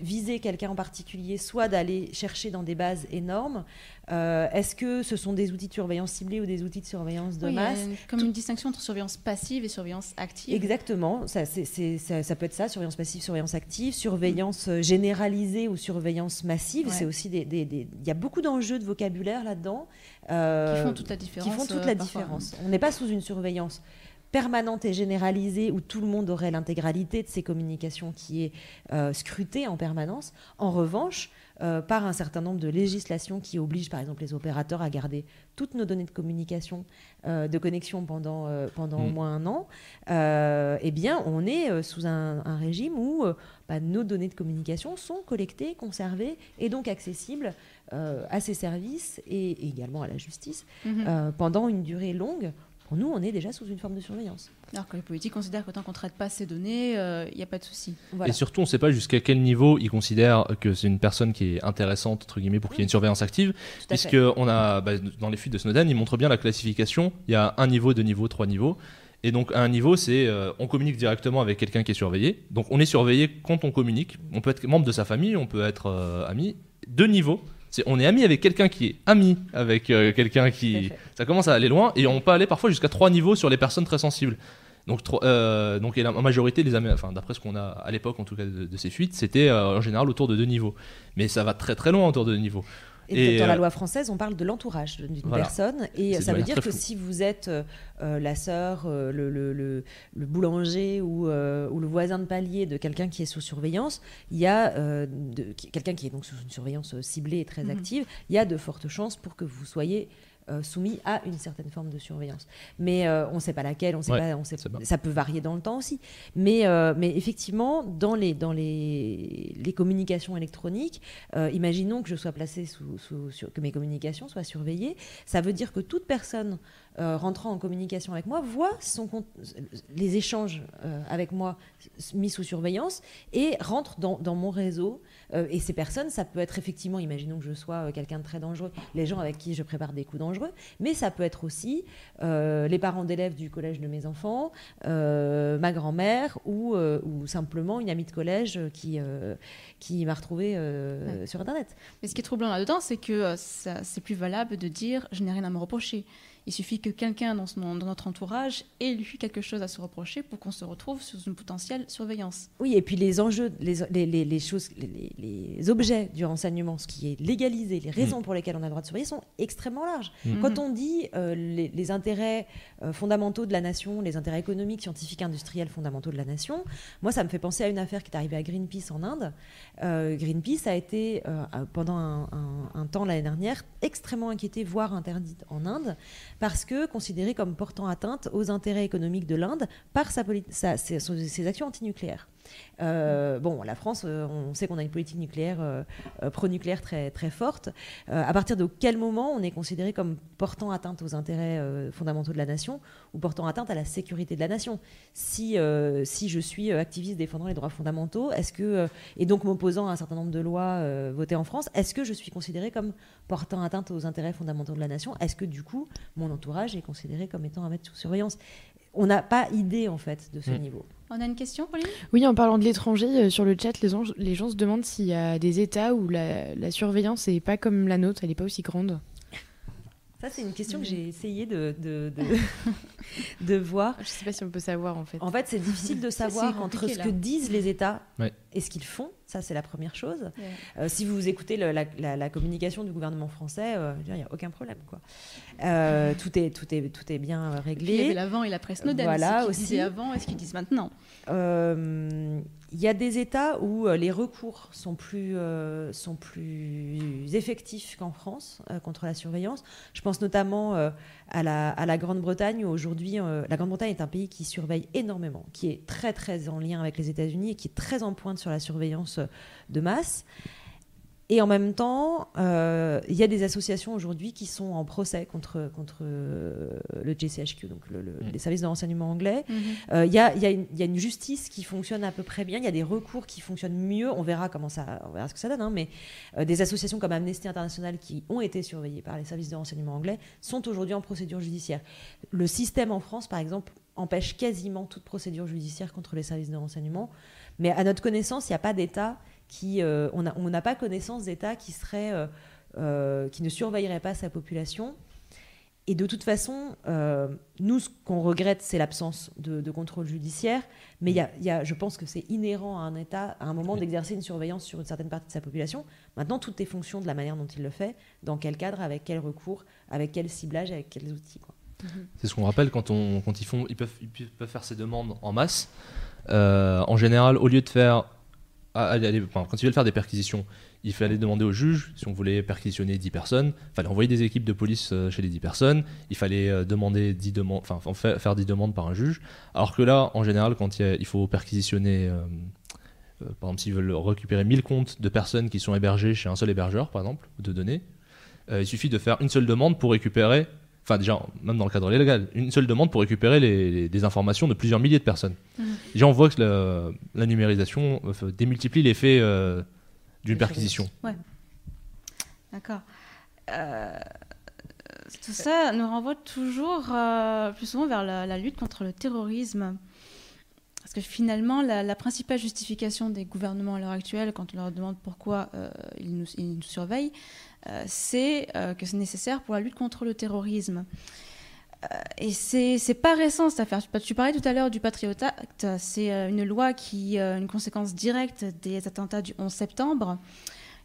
viser quelqu'un en particulier, soit d'aller chercher dans des bases énormes. Euh, Est-ce que ce sont des outils de surveillance ciblée ou des outils de surveillance de Oui, il y a masse comme une distinction entre surveillance passive et surveillance active. Exactement, ça, peut être ça, surveillance passive, surveillance active, surveillance euh, généralisée ou surveillance massive. Ouais. C'est aussi des, des- des- il y a beaucoup d'enjeux de vocabulaire là-dedans euh, Qui font toute la différence. qui font toute la différence. On n'est pas sous une surveillance permanente et généralisée où tout le monde aurait l'intégralité de ces communications qui est euh, scrutée en permanence. En revanche, euh, par un certain nombre de législations qui obligent par exemple les opérateurs à garder toutes nos données de communication, euh, de connexion pendant, euh, pendant au Mm. moins un an, euh, eh bien on est euh, sous un, un régime où euh, bah, nos données de communication sont collectées, conservées et donc accessibles euh, à ces services et, et également à la justice Mhm. euh, pendant une durée longue. Pour nous, on est déjà sous une forme de surveillance. Alors que les politiques considèrent que tant qu'on ne traite pas ces données, euh, il n'y a pas de souci. Voilà. Et surtout, on ne sait pas jusqu'à quel niveau ils considèrent que c'est une personne qui est intéressante, entre guillemets, pour qu'il y ait une surveillance active. Puisque on a, bah, dans les fuites de Snowden, ils montrent bien la classification. Il y a un niveau, deux niveaux, trois niveaux. Et donc, à un niveau, c'est euh, on communique directement avec quelqu'un qui est surveillé. Donc, on est surveillé quand on communique. On peut être membre de sa famille, on peut être euh, ami. Deux niveaux. C'est on est ami avec quelqu'un qui est ami avec euh, quelqu'un qui. Ça commence à aller loin et on peut aller parfois jusqu'à trois niveaux sur les personnes très sensibles. Donc, euh, donc et la majorité enfin d'après ce qu'on a à l'époque en tout cas de, de ces fuites, c'était euh, en général autour de deux niveaux. Mais ça va très très loin autour de deux niveaux. Et, Et, dans la euh, loi française, on parle de l'entourage d'une Voilà. personne. Et C'est ça veut dire que si vous êtes euh, euh, la sœur, euh, le, le- le- le boulanger ou, euh, ou le voisin de palier de quelqu'un qui est sous surveillance, il y a euh, quelqu'un qui est donc sous une surveillance euh, ciblée et très Mhm. active, il y a de fortes chances pour que vous soyez euh, soumis à une certaine forme de surveillance. Mais euh, on ne sait pas laquelle, on sait Ouais, pas, on sait, pas. ça peut varier dans le temps aussi. Mais, euh, mais effectivement, dans les, dans les, les communications électroniques, imaginons que je sois placé sous, sous- sur- que mes communications soient surveillées. Ça veut dire que toute personne euh, rentrant en communication avec moi voit son les échanges euh, avec moi mis sous surveillance et rentre dans, dans mon réseau. Euh, et ces personnes, ça peut être effectivement, imaginons que je sois quelqu'un de très dangereux, les gens avec qui je prépare des coups dangereux, mais ça peut être aussi les parents d'élèves du collège de mes enfants, ma grand-mère ou, ou simplement une amie de collège qui, qui m'a retrouvée sur Internet. Mais ce qui est troublant là-dedans, c'est que c'est plus valable de dire je n'ai rien à me reprocher. Il suffit que quelqu'un dans, son- dans notre entourage ait lui quelque chose à se reprocher pour qu'on se retrouve sous une potentielle surveillance. Oui, et puis les enjeux, les, les- les- les choses, les, objets du renseignement, ce qui est légalisé, les raisons pour lesquelles on a le droit de surveiller sont extrêmement larges. Mm. Quand on dit euh, les, les intérêts euh, fondamentaux de la nation, les intérêts économiques, scientifiques, industriels fondamentaux de la nation, moi ça me fait penser à une affaire qui est arrivée à Greenpeace en Inde. Euh, Greenpeace a été pendant un, un- un temps l'année dernière extrêmement inquiété, voire interdite en Inde, parce que considérée comme portant atteinte aux intérêts économiques de l'Inde par ses, ses actions antinucléaires. Euh, bon, la France, euh, on sait qu'on a une politique nucléaire euh, pro-nucléaire très, très forte. À partir de quel moment on est considéré comme portant atteinte aux intérêts fondamentaux de la nation ou portant atteinte à la sécurité de la nation? Si, si je suis activiste défendant les droits fondamentaux, est-ce que et donc m'opposant à un certain nombre de lois votées en France, est-ce que je suis considéré comme portant atteinte aux intérêts fondamentaux de la nation? Est-ce que du coup mon entourage est considéré comme étant à mettre sous surveillance? On n'a pas idée en fait de ce Mm. niveau. On a une question, Pauline? Oui, en parlant de l'étranger, euh, sur le chat, les, gens- les gens se demandent s'il y a des États où la, la surveillance n'est pas comme la nôtre, elle n'est pas aussi grande. Ça, c'est une question que j'ai essayé de, de, de, de voir. Je sais pas si on peut savoir en fait. En fait, c'est difficile de savoir entre ce là. que disent les États Ouais. et ce qu'ils font. Ça, c'est la première chose. Ouais. Euh, si vous écoutez le- la, la- la communication du gouvernement français, euh, il n'y a aucun problème. Quoi. Euh, tout, est, tout, est, tout est bien puis, il y avait réglé. l'avant et la presse Snowden. Voilà, ce qu'ils aussi. disaient avant et ce qu'ils disent maintenant. Il y a des États où les recours sont plus, sont plus effectifs qu'en France contre la surveillance. Je pense notamment à la, à la Grande-Bretagne où aujourd'hui, la Grande-Bretagne est un pays qui surveille énormément, qui est très très en lien avec les États-Unis et qui est très en pointe sur la surveillance de masse. Et en même temps, euh, il y a des associations aujourd'hui qui sont en procès contre, contre euh, le GCHQ, donc le- le- Mm. les services de renseignement anglais. Mhm. Euh, Il y, a, il y a une- il y a une justice qui fonctionne à peu près bien, il y a des recours qui fonctionnent mieux, on verra, comment ça, on verra ce que ça donne, hein, mais euh, des associations comme Amnesty International qui ont été surveillées par les services de renseignement anglais sont aujourd'hui en procédure judiciaire. Le système en France, par exemple, empêche quasiment toute procédure judiciaire contre les services de renseignement, mais à notre connaissance, il n'y a pas d'État qui... euh, on n'a on pas connaissance d'État qui, serait, euh, euh, qui ne surveillerait pas sa population. Et de toute façon, euh, nous, ce qu'on regrette, c'est l'absence de, de contrôle judiciaire. Mais il y a, il y a- je pense que c'est inhérent à un État, à un moment, d'exercer une surveillance sur une certaine partie de sa population. Maintenant, tout est fonction de la manière dont il le fait, dans quel cadre, avec quel recours, avec quel ciblage, avec quels outils. quoi. C'est ce qu'on rappelle quand, on, quand ils, font, ils, peuvent, ils peuvent faire ces demandes en masse. Euh, en général, au lieu de faire. ah, enfin, quand ils veulent faire des perquisitions, il fallait demander au juge si on voulait perquisitionner 10 personnes. Il fallait envoyer des équipes de police euh, chez les 10 personnes. Il fallait euh, demander 10 demandes, enfin, faire 10 demandes par un juge. Alors que là, en général, quand il, faut perquisitionner. par exemple, s'ils veulent récupérer 1000 comptes de personnes qui sont hébergées chez un seul hébergeur, par exemple, de données, il suffit de faire une seule demande pour récupérer, enfin déjà, même dans le cadre légal, une seule demande pour récupérer les, les- des informations de plusieurs milliers de personnes. Mhm. Déjà, on voit que la, la numérisation euh, démultiplie l'effet euh, d'une perquisition. D'accord. Euh, tout ça nous renvoie toujours plus souvent vers la, la lutte contre le terrorisme. Parce que finalement, la, la principale justification des gouvernements à l'heure actuelle, quand on leur demande pourquoi ils, nous, ils nous surveillent, c'est euh, que c'est nécessaire pour la lutte contre le terrorisme. Euh, et c'est pas récent cette affaire. Tu- parlais tout à l'heure du Patriot Act. C'est euh, une loi qui a une conséquence directe des attentats du 11 septembre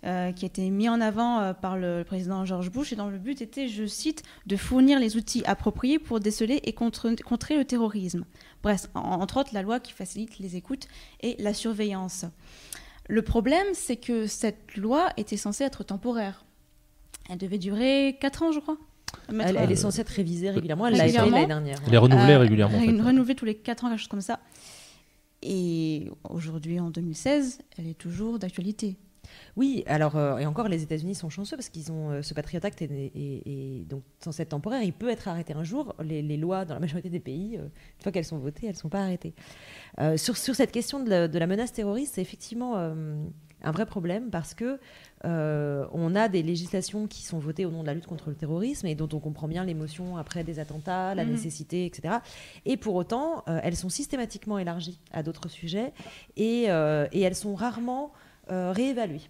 euh, qui a été mis en avant euh, par le président George Bush et dont le but était, je cite, de fournir les outils appropriés pour déceler et contre- contrer le terrorisme. Bref, en- entre autres, la loi qui facilite les écoutes et la surveillance. Le problème, c'est que cette loi était censée être temporaire. Elle devait durer 4 ans, je crois. Elle, elle est censée être révisée régulièrement. Elle l'a été régulièrement. l'année dernière. Elle est renouvelée euh, régulièrement. en fait. ré- renouvelée tous les 4 ans, quelque chose comme ça. Et aujourd'hui, en 2016, elle est toujours d'actualité. Oui, alors, euh, et encore, les États-Unis sont chanceux parce qu'ils ont euh, ce Patriot Act et, et- et donc censé être temporaire. Il peut être arrêté un jour. Les, les lois, dans la majorité des pays, euh, une fois qu'elles sont votées, elles ne sont pas arrêtées. Euh, sur, sur cette question de la, de la menace terroriste, c'est effectivement euh, un vrai problème parce que euh, on a des législations qui sont votées au nom de la lutte contre le terrorisme et dont on comprend bien l'émotion après des attentats, la Mhm. nécessité, etc. Et pour autant, euh, elles sont systématiquement élargies à d'autres sujets et, euh, et elles sont rarement réévaluées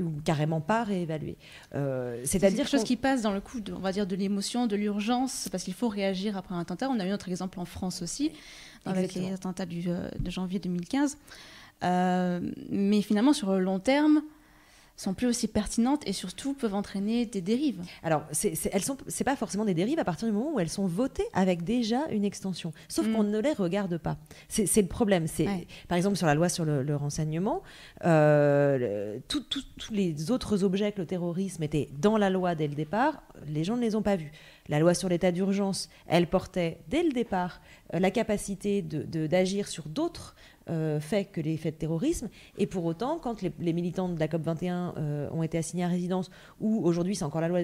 ou carrément pas réévaluées. Euh, C'est C'est-à-dire quelque chose qui passe dans le coup, de, on va dire, de l'émotion, de l'urgence, parce qu'il faut réagir après un attentat. On a eu notre exemple en France aussi, avec Exactement. les attentats du, euh, de janvier 2015. Euh, mais finalement, sur le long terme, sont plus aussi pertinentes et surtout peuvent entraîner des dérives. Alors, c'est, c'est- elles sont, c'est pas forcément des dérives à partir du moment où elles sont votées avec déjà une extension. Sauf Mm. qu'on ne les regarde pas. C'est, c'est le problème. C'est, Ouais. Par exemple, sur la loi sur le, le renseignement, euh, tous les autres objets que le terrorisme était dans la loi dès le départ, les gens ne les ont pas vus. La loi sur l'état d'urgence, elle portait dès le départ euh, la capacité de- de- d'agir sur d'autres euh, faits que les faits de terrorisme. Et pour autant, quand les, les militants de la COP21 euh, ont été assignés à résidence, ou aujourd'hui c'est encore la loi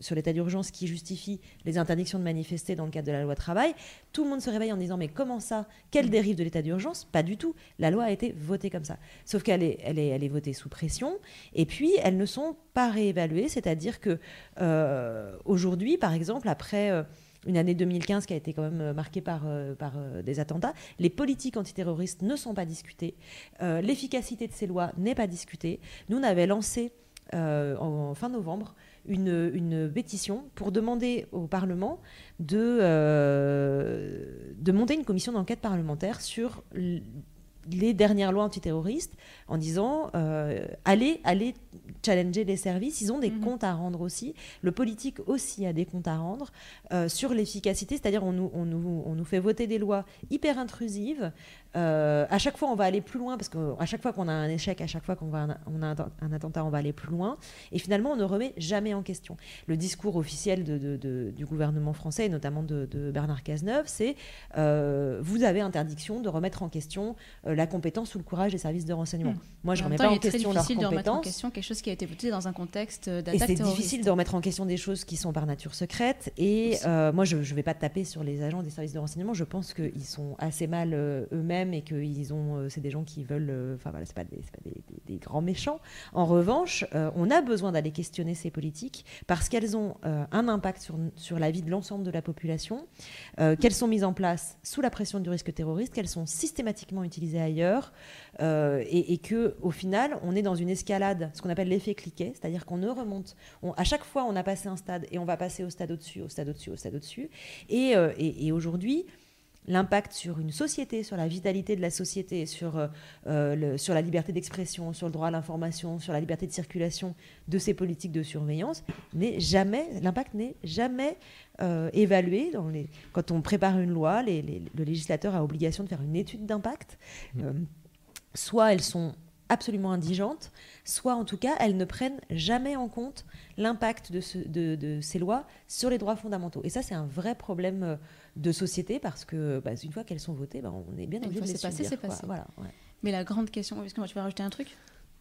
sur l'état d'urgence qui justifie les interdictions de manifester dans le cadre de la loi travail, tout le monde se réveille en disant mais comment ça? Quelle dérive de l'état d'urgence? Pas du tout. La loi a été votée comme ça. Sauf qu'elle est, elle est, elle est votée sous pression, et puis elles ne sont pas réévaluées, c'est-à-dire que euh, aujourd'hui, par exemple, après... une année 2015 qui a été quand même euh, marquée par, euh, euh, des attentats. Les politiques antiterroristes ne sont pas discutées. L'efficacité de ces lois n'est pas discutée. Nous, on avait lancé en fin novembre une, pétition pour demander au Parlement de, monter une commission d'enquête parlementaire sur les dernières lois antiterroristes en disant euh, allez, allez challenger les services, ils ont des Mhm. comptes à rendre aussi, le politique aussi a des comptes à rendre euh, sur l'efficacité, c'est-à-dire on nous, on, nous, on nous fait voter des lois hyper intrusives, euh, à chaque fois on va aller plus loin, parce qu'à chaque fois qu'on a un échec, à chaque fois qu'on va un- on a un, un attentat, on va aller plus loin, et finalement on ne remet jamais en question. Le discours officiel de- de- de- du gouvernement français, et notamment de, Bernard Cazeneuve, c'est euh, vous avez interdiction de remettre en question euh, la compétence ou le courage des services de renseignement. Mm. Moi, je En remets temps, pas en question leur difficile de remettre en compétence. question quelque chose qui a été voté dans un contexte Et d'attaque c'est terroriste. difficile de remettre en question des choses qui sont par nature secrètes. Et moi, je ne vais pas taper sur les agents des services de renseignement. Je pense qu'ils sont assez mal euh, et que ils ont, euh, c'est des gens qui veulent. euh, Enfin voilà, c'est pas, des, pas des, grands méchants. En revanche, euh, on a besoin d'aller questionner ces politiques parce qu'elles ont un impact sur, sur la vie de l'ensemble de la population, qu'elles sont mises en place sous la pression du risque terroriste, qu'elles sont systématiquement utilisées ailleurs, et, et que au final, on est dans une escalade, ce qu'on appelle l'effet cliquet, c'est-à-dire qu'on ne remonte. on- à chaque fois, on a passé un stade et on va passer au stade au-dessus, au stade au-dessus, au stade au-dessus. Et aujourd'hui, l'impact sur une société, sur la vitalité de la société, sur, euh, euh, le- sur la liberté d'expression, sur le droit à l'information, sur la liberté de circulation de ces politiques de surveillance, n'est jamais, l'impact n'est jamais euh, évalué. Dans les, quand on prépare une loi, les- les- le législateur a obligation de faire une étude d'impact. Euh, soit elles sont absolument indigentes, soit en tout cas elles ne prennent jamais en compte l'impact de, ce- de- de ces lois sur les droits fondamentaux. Et ça, c'est un vrai problème de société parce que bah, une fois qu'elles sont votées, bah, on est bien Une obligé fois de les c'est passé, subir, passé. Voilà, ouais. Mais la grande question, est-ce que tu vas rajouter un truc?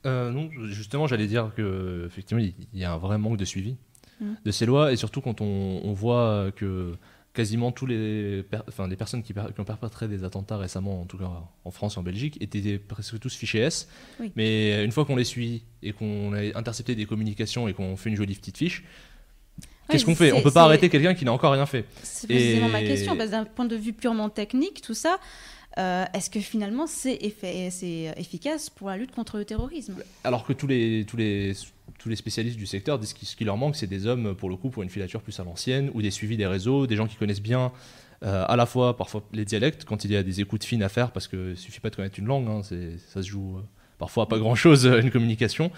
Euh, non, justement, j'allais dire que effectivement, il y a un vrai manque de suivi Mhm. de ces lois, et surtout quand on, on voit que quasiment tous les, per- enfin, les personnes qui, per- qui ont perpétré des attentats récemment, en tout cas en France et en Belgique, étaient presque tous fichés S. Oui. Mais une fois qu'on les suit et qu'on a intercepté des communications et qu'on fait une jolie petite fiche, qu'est-ce qu'on fait? On peut pas arrêter quelqu'un qui n'a encore rien fait. C'est précisément ma Et- question, parce que d'un point de vue purement technique, tout ça, euh, est-ce que finalement c'est c'est efficace pour la lutte contre le terrorisme? Alors que tous les, tous les, tous les spécialistes du secteur disent que ce qui leur manque, c'est des hommes, pour le coup, pour une filature plus à l'ancienne, ou des suivis des réseaux, des gens qui connaissent bien euh, à la fois parfois les dialectes, quand il y a des écoutes fines à faire, parce qu'il suffit pas de connaître une langue, hein, ça se joue euh, parfois à pas grand-chose, euh, une communication,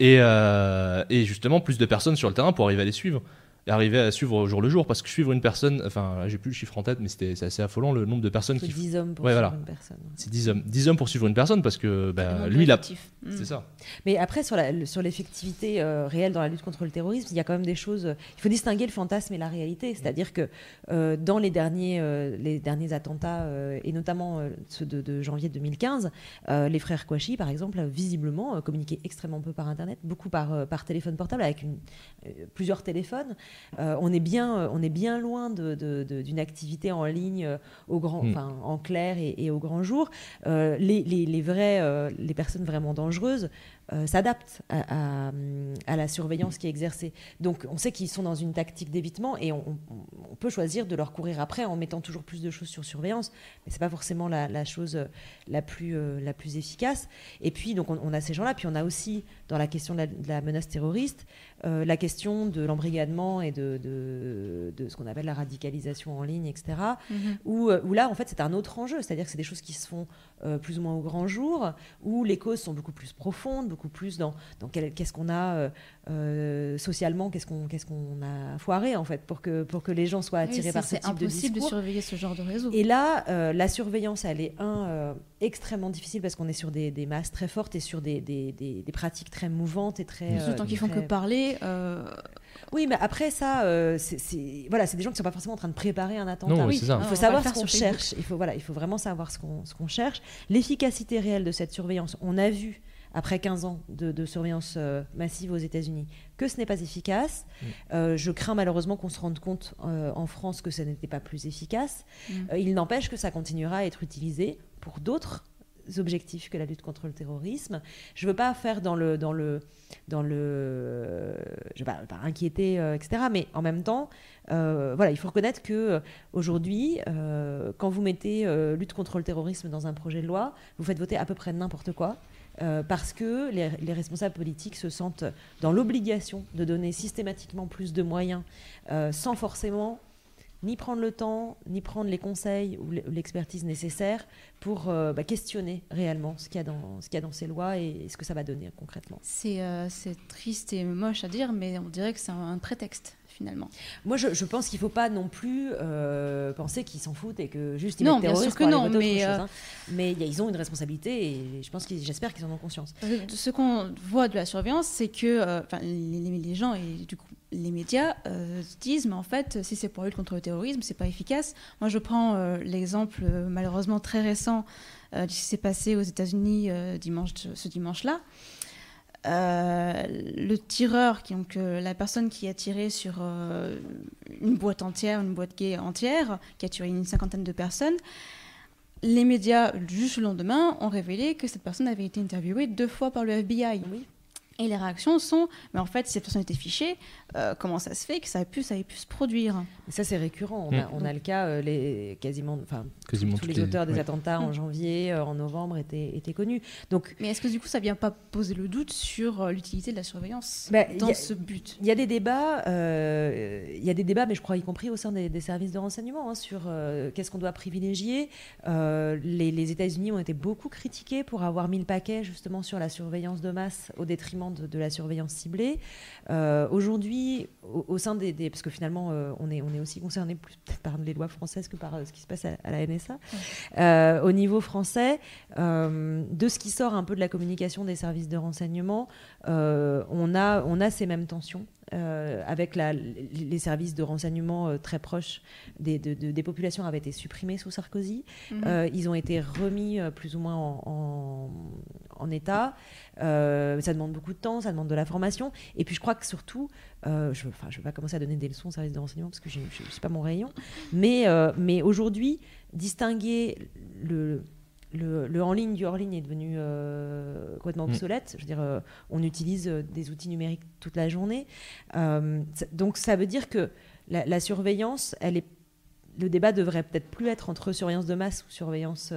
et, euh, et justement plus de personnes sur le terrain pour arriver à les suivre. Arriver à suivre au jour le jour, parce que suivre une personne, enfin, j'ai plus le chiffre en tête, mais c'était c'est assez affolant le nombre de personnes C'est qui. 10 hommes pour Ouais, suivre voilà. une personne. C'est 10 hommes. 10 hommes pour suivre une personne, parce que bah, lui, il a. effectif. Mm. C'est ça. Mais après, sur la- sur l'effectivité euh, réelle dans la lutte contre le terrorisme, il y a quand même des choses. euh, il faut distinguer le fantasme et la réalité. C'est-à-dire que euh, dans les derniers, euh, les derniers attentats, et notamment ceux de, de janvier 2015, euh, les frères Kouachi, par exemple, visiblement communiquaient extrêmement peu par Internet, beaucoup par, par téléphone portable, avec une- plusieurs téléphones. Euh, on, est bien, euh, on est bien loin de- de- de- d'une activité en ligne euh, au grand, Mm. en clair et, et au grand jour. Les, les, les vrais, les personnes vraiment dangereuses euh, s'adaptent à, à- à la surveillance qui est exercée. Donc on sait qu'ils sont dans une tactique d'évitement et on, on- on peut choisir de leur courir après en mettant toujours plus de choses sur surveillance, mais c'est pas forcément la, la chose euh, la plus, euh, la plus efficace. Et puis donc on, on a ces gens-là, puis on a aussi dans la question de la, de la menace terroriste euh, la question de l'embrigadement et de, de, de ce qu'on appelle la radicalisation en ligne, etc. Mhm. Où, où là, en fait, c'est un autre enjeu. C'est-à-dire que c'est des choses qui se font euh, plus ou moins au grand jour, où les causes sont beaucoup plus profondes, beaucoup plus dans, dans qu'est-ce qu'on a euh, euh, socialement, qu'est-ce qu'on qu'est-ce qu'on a foiré, en fait, pour que, pour que les gens soient attirés c'est par ce c'est type de impossible de, discours. surveiller ce genre de réseau. Et là, la surveillance, elle est, un, extrêmement difficile parce qu'on est sur des, des masses très fortes et sur des, des, des- pratiques très mouvantes et très. D'autant qu'ils font que parler. Oui, mais après ça, euh, c'est- voilà, c'est des gens qui ne sont pas forcément en train de préparer un attentat. Non, oui, ça. Il faut savoir ce qu'on cherche. Il faut, voilà, il faut vraiment savoir ce qu'on ce qu'on cherche. L'efficacité réelle de cette surveillance, on a vu après 15 ans de, de surveillance euh, massive aux États-Unis que ce n'est pas efficace. Mm. Euh, je crains malheureusement qu'on se rende compte euh, en France que ce n'était pas plus efficace. Mm. Euh, il n'empêche que ça continuera à être utilisé pour d'autres objectifs que la lutte contre le terrorisme. Je veux pas faire dans le dans le dans le je vais pas, pas inquiéter euh, etc. Mais en même temps, euh, voilà, il faut reconnaître que euh, aujourd'hui, quand vous mettez lutte contre le terrorisme dans un projet de loi, vous faites voter à peu près n'importe quoi. parce que les, les responsables politiques se sentent dans l'obligation de donner systématiquement plus de moyens sans forcément ni prendre le temps, ni prendre les conseils ou l'expertise nécessaire pour euh, bah, questionner réellement ce qu'il y, a dans- ces lois et ce que ça va donner concrètement. C'est euh, c'est triste et moche à dire, mais on dirait que c'est un prétexte finalement. Moi, je, je pense qu'il ne faut pas non plus euh, penser qu'ils s'en foutent et que juste ils Non, bien sûr que non, mais, chose, euh, hein. Mais il y a- ils ont une responsabilité et je pense qu'ils- j'espère qu'ils en ont conscience. Que Ce qu'on voit de la surveillance, c'est que euh, enfin, les, les- les gens et du coup les médias euh, se disent, mais en fait, si c'est pour lutter contre le terrorisme, c'est pas efficace. Moi, je prends euh, l'exemple euh, malheureusement très récent euh, de ce qui s'est passé aux États-Unis euh, dimanche, ce dimanche-là. Euh, le tireur, qui, donc euh, la personne qui a tiré sur euh, une boîte entière, une boîte gay entière, qui a tué une cinquantaine de personnes, les médias, juste le lendemain, ont révélé que cette personne avait été interviewée deux fois par le FBI. Oui. Et les réactions sont, mais en fait, si cette personne était fichée, euh, comment ça se fait que ça ait pu, ça ait pu se produire? Et ça, c'est récurrent. On, a, Mm. on a le cas, euh, les, quasiment, enfin, Quasiment tous les auteurs des ouais. attentats en Mm. janvier, euh, en novembre étaient, étaient connus. Donc, Mais est-ce que du coup, ça vient pas poser le doute sur euh, l'utilité de la surveillance Bah, dans a- ce but? il y a des débats, euh, il y a des débats, mais je crois y compris au sein des, des services de renseignement, hein, sur euh, qu'est-ce qu'on doit privilégier. Euh, les, les États-Unis ont été beaucoup critiqués pour avoir mis le paquet justement sur la surveillance de masse au détriment de, la surveillance ciblée. Euh, Aujourd'hui, au, sein des, parce que finalement, euh, on est on est aussi concerné plus par les lois françaises que par euh, ce qui se passe à, la NSA. Au niveau français, de ce qui sort un peu de la communication des services de renseignement, on, a, on a ces mêmes tensions. Euh, avec la- les services de renseignement euh, très proches des, de- de- des populations avaient été supprimés sous Sarkozy. Mhm. Euh, ils ont été remis plus ou moins en, en- en état. Ça demande beaucoup de temps, ça demande de la formation. Et puis je crois que surtout, je ne vais pas commencer à donner des leçons au service de renseignement parce que je ne suis pas mon rayon, mais, mais aujourd'hui, distinguer le, le, le en ligne du hors ligne est devenu euh, complètement Mm. obsolète. Je veux dire, euh, on utilise euh, des outils numériques toute la journée. Euh, donc ça veut dire que la, la surveillance, elle est, le débat devrait peut-être plus être entre surveillance de masse ou surveillance,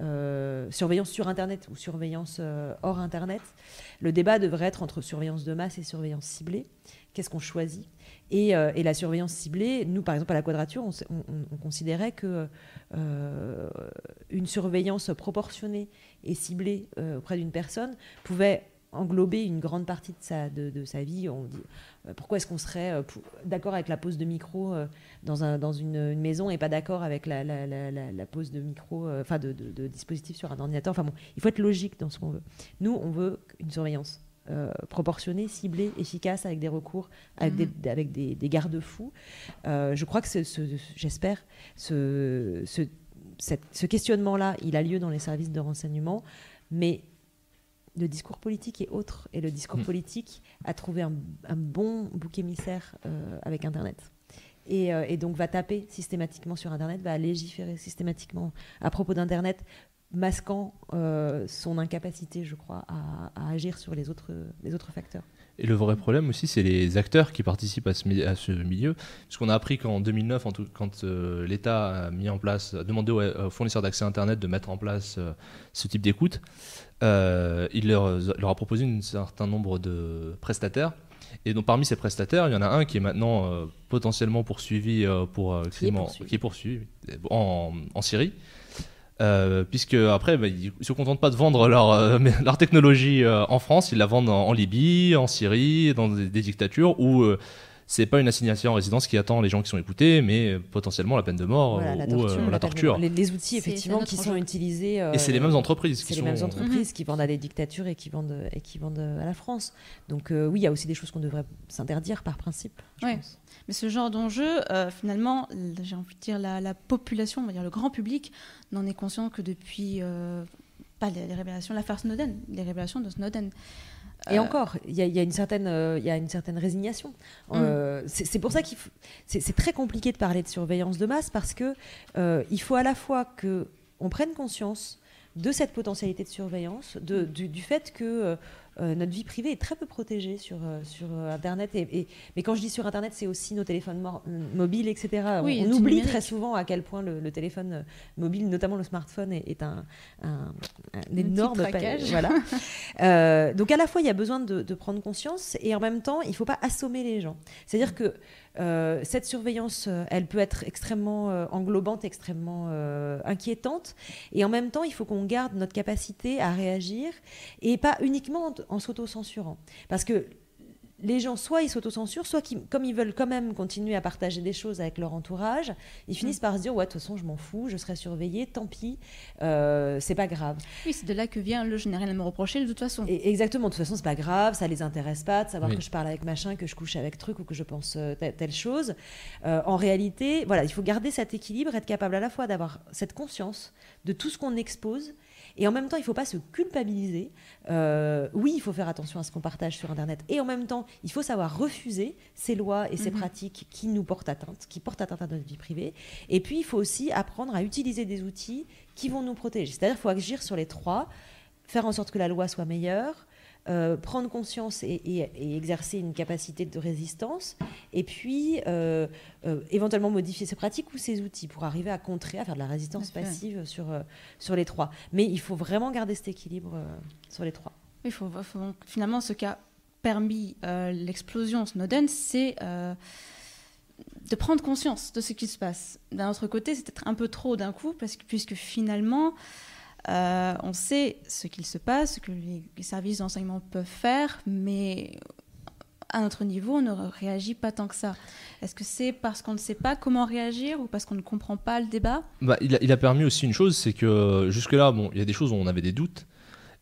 euh, surveillance sur Internet ou surveillance euh, hors Internet. Le débat devrait être entre surveillance de masse et surveillance ciblée. Qu'est-ce qu'on choisit? Et, euh, et la surveillance ciblée, nous par exemple à la Quadrature, on, considérait que euh, une surveillance proportionnée et ciblée euh, auprès d'une personne pouvait englober une grande partie de sa, vie. On dit, pourquoi est-ce qu'on serait d'accord avec la pose de micro dans, un, dans une, maison et pas d'accord avec la, pose de micro, enfin de dispositif sur un ordinateur? Enfin bon, il faut être logique dans ce qu'on veut. Nous, on veut une surveillance euh, proportionnée, ciblée, efficace, avec des recours, avec Mhm. des, avec des, des garde-fous. Euh, je crois que ce- j'espère, ce, ce, questionnement-là, il a lieu dans les services de renseignement, mais le discours politique est autre, et le discours Mm. politique a trouvé un, un bon bouc émissaire euh, avec Internet. Et, euh, et donc va taper systématiquement sur Internet, va légiférer systématiquement à propos d'Internet, masquant euh, son incapacité, je crois, à, à agir sur les autres, les autres facteurs. Et le vrai problème aussi, c'est les acteurs qui participent à ce, à ce milieu. Parce qu'on a appris qu'en 2009, en tout- quand euh, l'État a mis en place, a demandé aux, aux fournisseurs d'accès Internet de mettre en place euh, ce type d'écoute, il leur, leur a proposé un certain nombre de prestataires. Et donc parmi ces prestataires, il y en a un qui est maintenant potentiellement poursuivi pour Qui est crime qui est poursuivi en, en Syrie. Euh, puisque après, bah, ils se contentent pas de vendre leur, euh, leur technologie euh, en France, ils la vendent en, en Libye, en Syrie, dans des, des dictatures où euh, c'est pas une assignation en résidence qui attend les gens qui sont écoutés, mais euh, potentiellement la peine de mort Voilà, ou la euh, torture. la la torture. Les, les outils, effectivement, qui sont utilisés. euh, Et c'est les mêmes entreprises qui C'est les sont. mêmes entreprises qui vendent à des dictatures et qui vendent, et qui vendent à la France. Donc euh, oui, il y a aussi des choses qu'on devrait s'interdire par principe. je Ouais. pense. Mais ce genre d'enjeu, euh, finalement, j'ai envie de dire la, la population, on va dire le grand public, n'en est conscient que depuis euh, pas les, les révélations, l'affaire Snowden, les révélations de Snowden. Et Euh, encore, il y, a- il y a une certaine, euh, il y a une certaine résignation. Euh, c'est pour ça qu'il c'est c'est très compliqué de parler de surveillance de masse parce que euh, il faut à la fois que on prenne conscience de cette potentialité de surveillance, de, du, du fait que euh, euh, notre vie privée est très peu protégée sur, euh, sur Internet. Et, et- mais quand je dis sur Internet, c'est aussi nos téléphones mobiles, etc. Oui, on c'est oublie numérique. très souvent à quel point le, le téléphone mobile, notamment le smartphone, est, est un, un- un énorme pa- traquage. Voilà. Euh, donc à la fois, il y a besoin de, de prendre conscience et en même temps, il ne faut pas assommer les gens. C'est-à-dire que euh, cette surveillance, euh, elle peut être extrêmement euh, englobante, extrêmement inquiétante. Et en même temps, il faut qu'on garde notre capacité à réagir et pas uniquement en, en s'auto-censurant. Parce que les gens, soit ils s'autocensurent, soit comme ils veulent quand même continuer à partager des choses avec leur entourage, ils finissent par se dire Ouais, de toute façon, je m'en fous, je serai surveillé, tant pis, euh, c'est pas grave. Oui, c'est de là que vient le général à me reprocher de toute façon. Et exactement, de toute façon, c'est pas grave, ça les intéresse pas de savoir Oui. que je parle avec machin, que je couche avec truc ou que je pense euh, telle, telle chose. Euh, en réalité, voilà, il faut garder cet équilibre, être capable à la fois d'avoir cette conscience de tout ce qu'on expose. Et en même temps, il ne faut pas se culpabiliser. Euh, oui, il faut faire attention à ce qu'on partage sur Internet. Et en même temps, il faut savoir refuser ces lois et ces pratiques qui nous portent atteinte, qui portent atteinte à notre vie privée. Et puis, il faut aussi apprendre à utiliser des outils qui vont nous protéger. C'est-à-dire qu'il faut agir sur les trois, faire en sorte que la loi soit meilleure, euh, prendre conscience et, et- et exercer une capacité de résistance, et puis euh, euh, éventuellement modifier ses pratiques ou ses outils pour arriver à contrer, à faire de la résistance fait. passive sur, sur les trois. Mais il faut vraiment garder cet équilibre sur les trois. Il faut, faut- finalement, ce qui a permis l'explosion Snowden, c'est de prendre conscience de ce qui se passe. D'un autre côté, c'est peut-être un peu trop d'un coup, parce que, puisque finalement, euh, on sait ce qu'il se passe, ce que les, services d'enseignement peuvent faire, mais à notre niveau, on ne réagit pas tant que ça. Est-ce que c'est parce qu'on ne sait pas comment réagir ou parce qu'on ne comprend pas le débat? Bah, il, a, il a permis aussi une chose, c'est que jusque-là, bon, il y a des choses où on avait des doutes,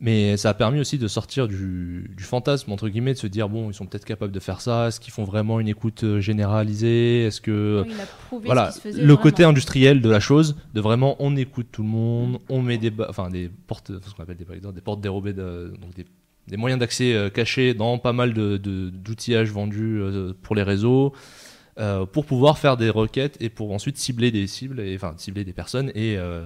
mais ça a permis aussi de sortir du, du fantasme, entre guillemets, de se dire, bon, ils sont peut-être capables de faire ça, est-ce qu'ils font vraiment une écoute euh, généralisée, est-ce que... Prouvé Voilà, ce le vraiment. côté industriel de la chose, de vraiment on écoute tout le monde, on met des, enfin des portes, ce qu'on appelle des des portes dérobées, de- donc des, des moyens d'accès euh, cachés dans pas mal de- de- d'outillages vendus euh, pour les réseaux, euh, pour pouvoir faire des requêtes et pour ensuite cibler des cibles, et, enfin cibler des personnes et euh,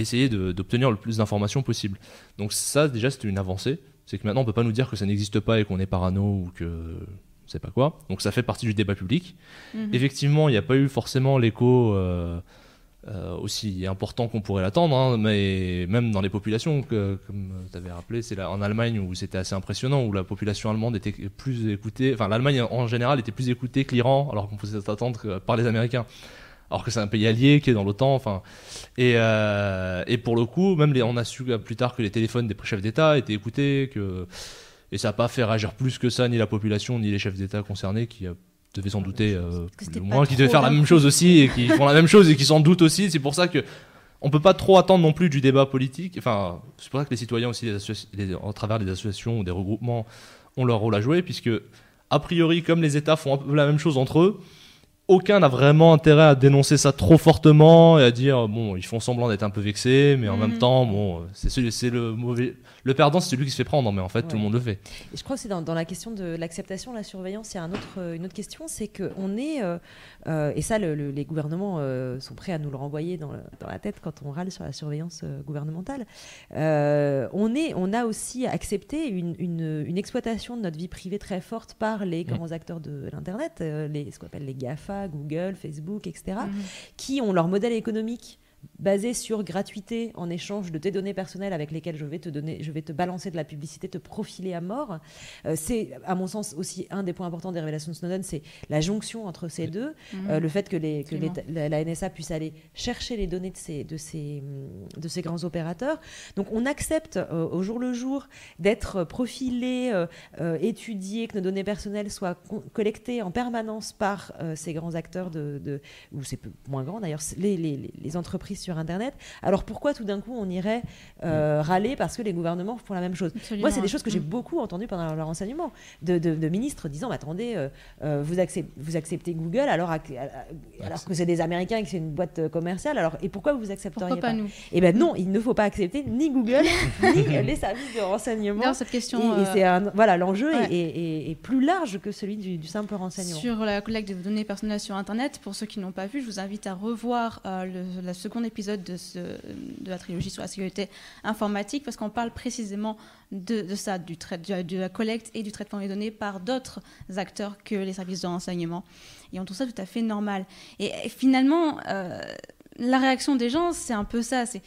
essayer d'obtenir le plus d'informations possible. Donc ça déjà c'était une avancée, c'est que maintenant on peut pas nous dire que ça n'existe pas et qu'on est parano ou que je sais pas quoi. Donc ça fait partie du débat public. Mhm. Effectivement, il n'y a pas eu forcément l'écho euh, euh, aussi important qu'on pourrait l'attendre, hein, mais même dans les populations, que, comme tu avais rappelé, c'est en Allemagne où c'était assez impressionnant, où la population allemande était plus écoutée, enfin l'Allemagne en général était plus écoutée que l'Iran, alors qu'on pouvait s'attendre par les Américains. Alors que c'est un pays allié qui est dans l'OTAN, enfin. Et, euh, et pour le coup, même les, on a su plus tard que les téléphones des chefs d'État étaient écoutés, que, et ça n'a pas fait réagir plus que ça, ni la population, ni les chefs d'État concernés qui euh, devaient s'en douter, euh, moins, qui devaient faire la même chose aussi, et qui font la même chose et qui s'en doutent aussi. C'est pour ça que on peut pas trop attendre non plus du débat politique. Enfin, c'est pour ça que les citoyens aussi, les les- en travers des associations ou des regroupements, ont leur rôle à jouer, puisque a priori, comme les États font un peu la même chose entre eux, aucun n'a vraiment intérêt à dénoncer ça trop fortement et à dire bon ils font semblant d'être un peu vexés mais en Mhm. même temps bon c'est c'est le mauvais le perdant c'est celui qui se fait prendre mais en fait tout le monde le fait. Et je crois que c'est dans, dans la question de l'acceptation, la surveillance, il y a un autre, euh, une autre question, c'est qu'on est, euh, euh, et ça le- le- les gouvernements euh, sont prêts à nous le renvoyer dans, le- dans la tête quand on râle sur la surveillance gouvernementale, on, est, on a aussi accepté une, une- une exploitation de notre vie privée très forte par les grands acteurs de l'Internet, les, ce qu'on appelle les GAFA, Google, Facebook, etc., Mhm. qui ont leur modèle économique basé sur gratuité en échange de tes données personnelles avec lesquelles je vais te donner, je vais te balancer de la publicité, te profiler à mort. Euh, c'est, à mon sens, aussi un des points importants des révélations de Snowden, c'est la jonction entre ces deux, Mhm. Euh, le fait que, les, la, la NSA puisse aller chercher les données de ces, de ces, de ces grands opérateurs. Donc on accepte euh, au jour le jour d'être profilé, étudié, que nos données personnelles soient collectées en permanence par ces grands acteurs de, de- ou c'est moins grand d'ailleurs, les, les entreprises sur Internet. Alors pourquoi tout d'un coup on irait euh, râler parce que les gouvernements font la même chose? Absolument. Moi, c'est des choses que j'ai Mhm. beaucoup entendues pendant leur enseignement, de, de- de ministres disant, Mais attendez, euh, euh, vous, acceptez, vous acceptez Google alors, à- alors que c'est des Américains et que c'est une boîte commerciale, alors, et pourquoi vous accepteriez Pourquoi pas nous? Eh ben non, il ne faut pas accepter ni Google, ni les services de renseignement. Cette question Et, et c'est un- voilà, l'enjeu est- ouais. est, est- est plus large que celui du, du simple renseignement. Sur la collecte des données personnelles sur Internet, pour ceux qui n'ont pas vu, je vous invite à revoir euh, le, la seconde épisode de, la trilogie sur la sécurité informatique parce qu'on parle précisément de, ça, du de, la collecte et du traitement des données par d'autres acteurs que les services de renseignement. Et on trouve ça tout à fait normal. Et, finalement, euh, la réaction des gens, c'est un peu ça. C'est